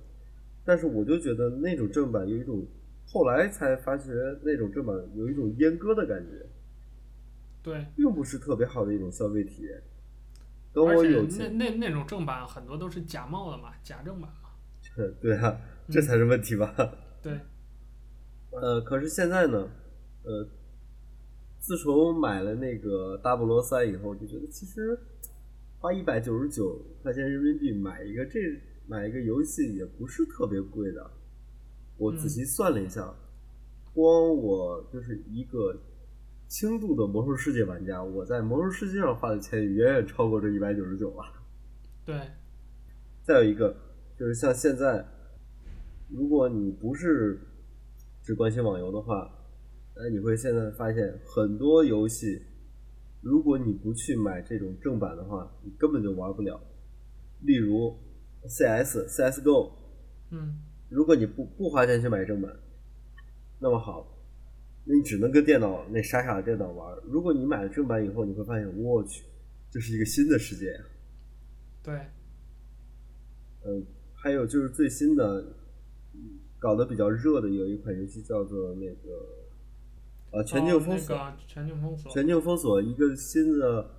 S2: 但是我就觉得那种正版有一种，后来才发觉那种正版有一种阉割的感觉。
S1: 对。
S2: 并不是特别好的一种消费体验。等我有钱。
S1: 那那那种正版很多都是假冒的嘛，假正版嘛。
S2: 对啊，这才是问题吧？
S1: 嗯、对。
S2: 呃，可是现在呢，呃，自从买了那个大菠萝三以后，就觉得其实花一百九十九块钱人民币买一个这买一个游戏也不是特别贵的。我仔细算了一下，嗯、光我就是一个轻度的魔兽世界玩家，我在魔兽世界上花的钱远远超过这一百九十九了。
S1: 对。
S2: 再有一个就是像现在，如果你不是只关心网游的话，那你会现在发现很多游戏，如果你不去买这种正版的话，你根本就玩不了。例如 CS、CSGO，
S1: 嗯，
S2: 如果你不不花钱去买正版，那么好，那你只能跟电脑那傻傻的电脑玩。如果你买了正版以后，你会发现，我去，这是一个新的世界呀。
S1: 对。
S2: 嗯，还有就是最新的。搞得比较热的有一款游戏叫做那个，呃，全境封锁，
S1: 哦那个、全境封锁，
S2: 全境封锁，一个新的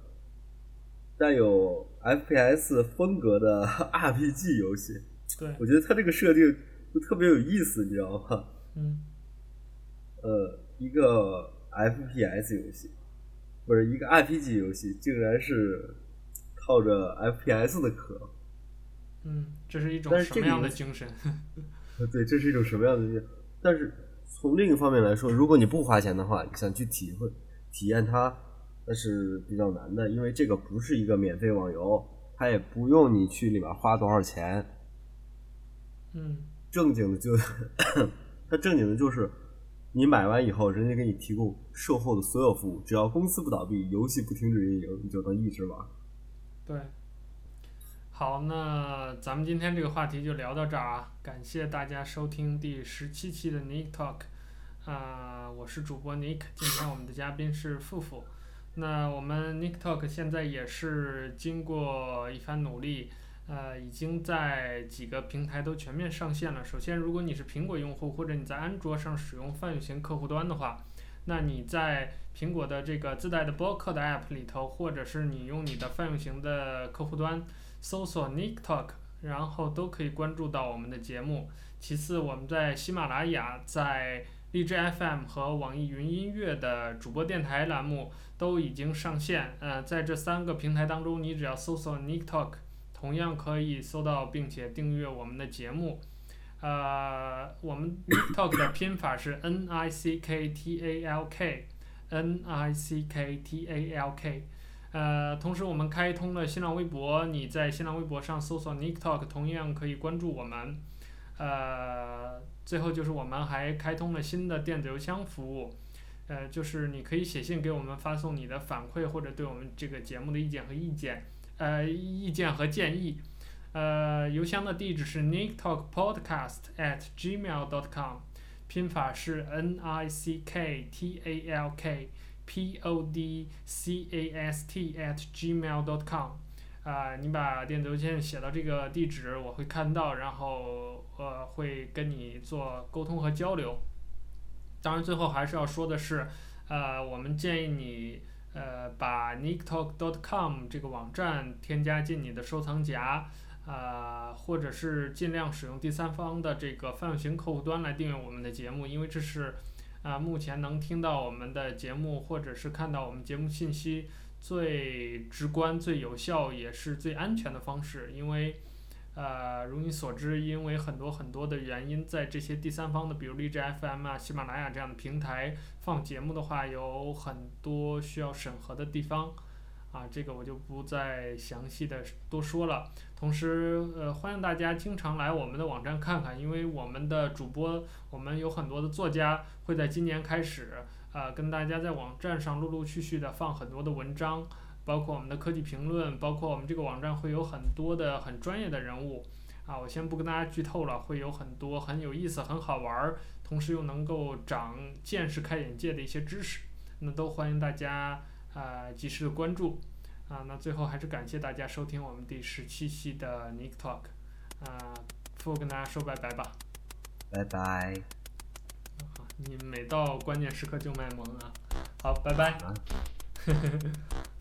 S2: 带有 FPS 风格的 RPG 游戏。
S1: 对，
S2: 我觉得它这个设定就特别有意思，你知道吗？
S1: 嗯。
S2: 呃，一个 FPS 游戏，不是一个 RPG 游戏，竟然是套着 FPS 的壳。
S1: 嗯，这是一种什么样的精神？
S2: 对，这是一种什么样的？但是从另一方面来说，如果你不花钱的话，你想去体会、体验它，那是比较难的，因为这个不是一个免费网游，它也不用你去里面花多少钱。
S1: 嗯，正
S2: 经的就，它正经的就是，你买完以后，人家给你提供售后的所有服务，只要公司不倒闭，游戏不停止运营，你就能一直玩。
S1: 对。好，那咱们今天这个话题就聊到这儿啊！感谢大家收听第十七期的 Nick Talk，啊、我是主播 Nick，今天我们的嘉宾是富富。那我们 Nick Talk 现在也是经过一番努力，呃，已经在几个平台都全面上线了。首先，如果你是苹果用户或者你在安卓上使用泛用型客户端的话，那你在苹果的这个自带的播客的 App 里头，或者是你用你的泛用型的客户端。搜索 Nick Talk，然后都可以关注到我们的节目。其次，我们在喜马拉雅、在荔枝 FM 和网易云音乐的主播电台栏目都已经上线。呃，在这三个平台当中，你只要搜索 Nick Talk，同样可以搜到并且订阅我们的节目。呃，我们 Nick Talk 的拼法是 N I C K T A L K，N I C K T A L K。呃，同时我们开通了新浪微博，你在新浪微博上搜索 Nick Talk，同样可以关注我们。呃，最后就是我们还开通了新的电子邮箱服务，呃，就是你可以写信给我们，发送你的反馈或者对我们这个节目的意见和意见。呃意见和建议。呃，邮箱的地址是 nicktalkpodcast at gmail dot com，拼法是 n i c k t a l k p o d c a s t at gmail dot com。啊，你把电子邮件写到这个地址，我会看到，然后呃会跟你做沟通和交流。当然，最后还是要说的是，呃，我们建议你呃把 nicktalk dot com 这个网站添加进你的收藏夹。啊、呃，或者是尽量使用第三方的这个泛用型客户端来订阅我们的节目，因为这是啊、目前能听到我们的节目或者是看到我们节目信息最直观、最有效也是最安全的方式。因为呃，如你所知，因为很多很多的原因，在这些第三方的，比如荔枝 FM 啊、喜马拉雅这样的平台放节目的话，有很多需要审核的地方。啊，这个我就不再详细的多说了。同时，呃，欢迎大家经常来我们的网站看看，因为我们的主播，我们有很多的作家会在今年开始，呃，跟大家在网站上陆陆续续的放很多的文章，包括我们的科技评论，包括我们这个网站会有很多的很专业的人物。啊，我先不跟大家剧透了，会有很多很有意思、很好玩儿，同时又能够长见识、开眼界的一些知识，那都欢迎大家。啊、呃，及时的关注，啊，那最后还是感谢大家收听我们第十七期的 Nick Talk，啊，最后跟大家说拜拜吧，
S2: 拜拜。
S1: 好，你每到关键时刻就卖萌啊，好，拜拜。啊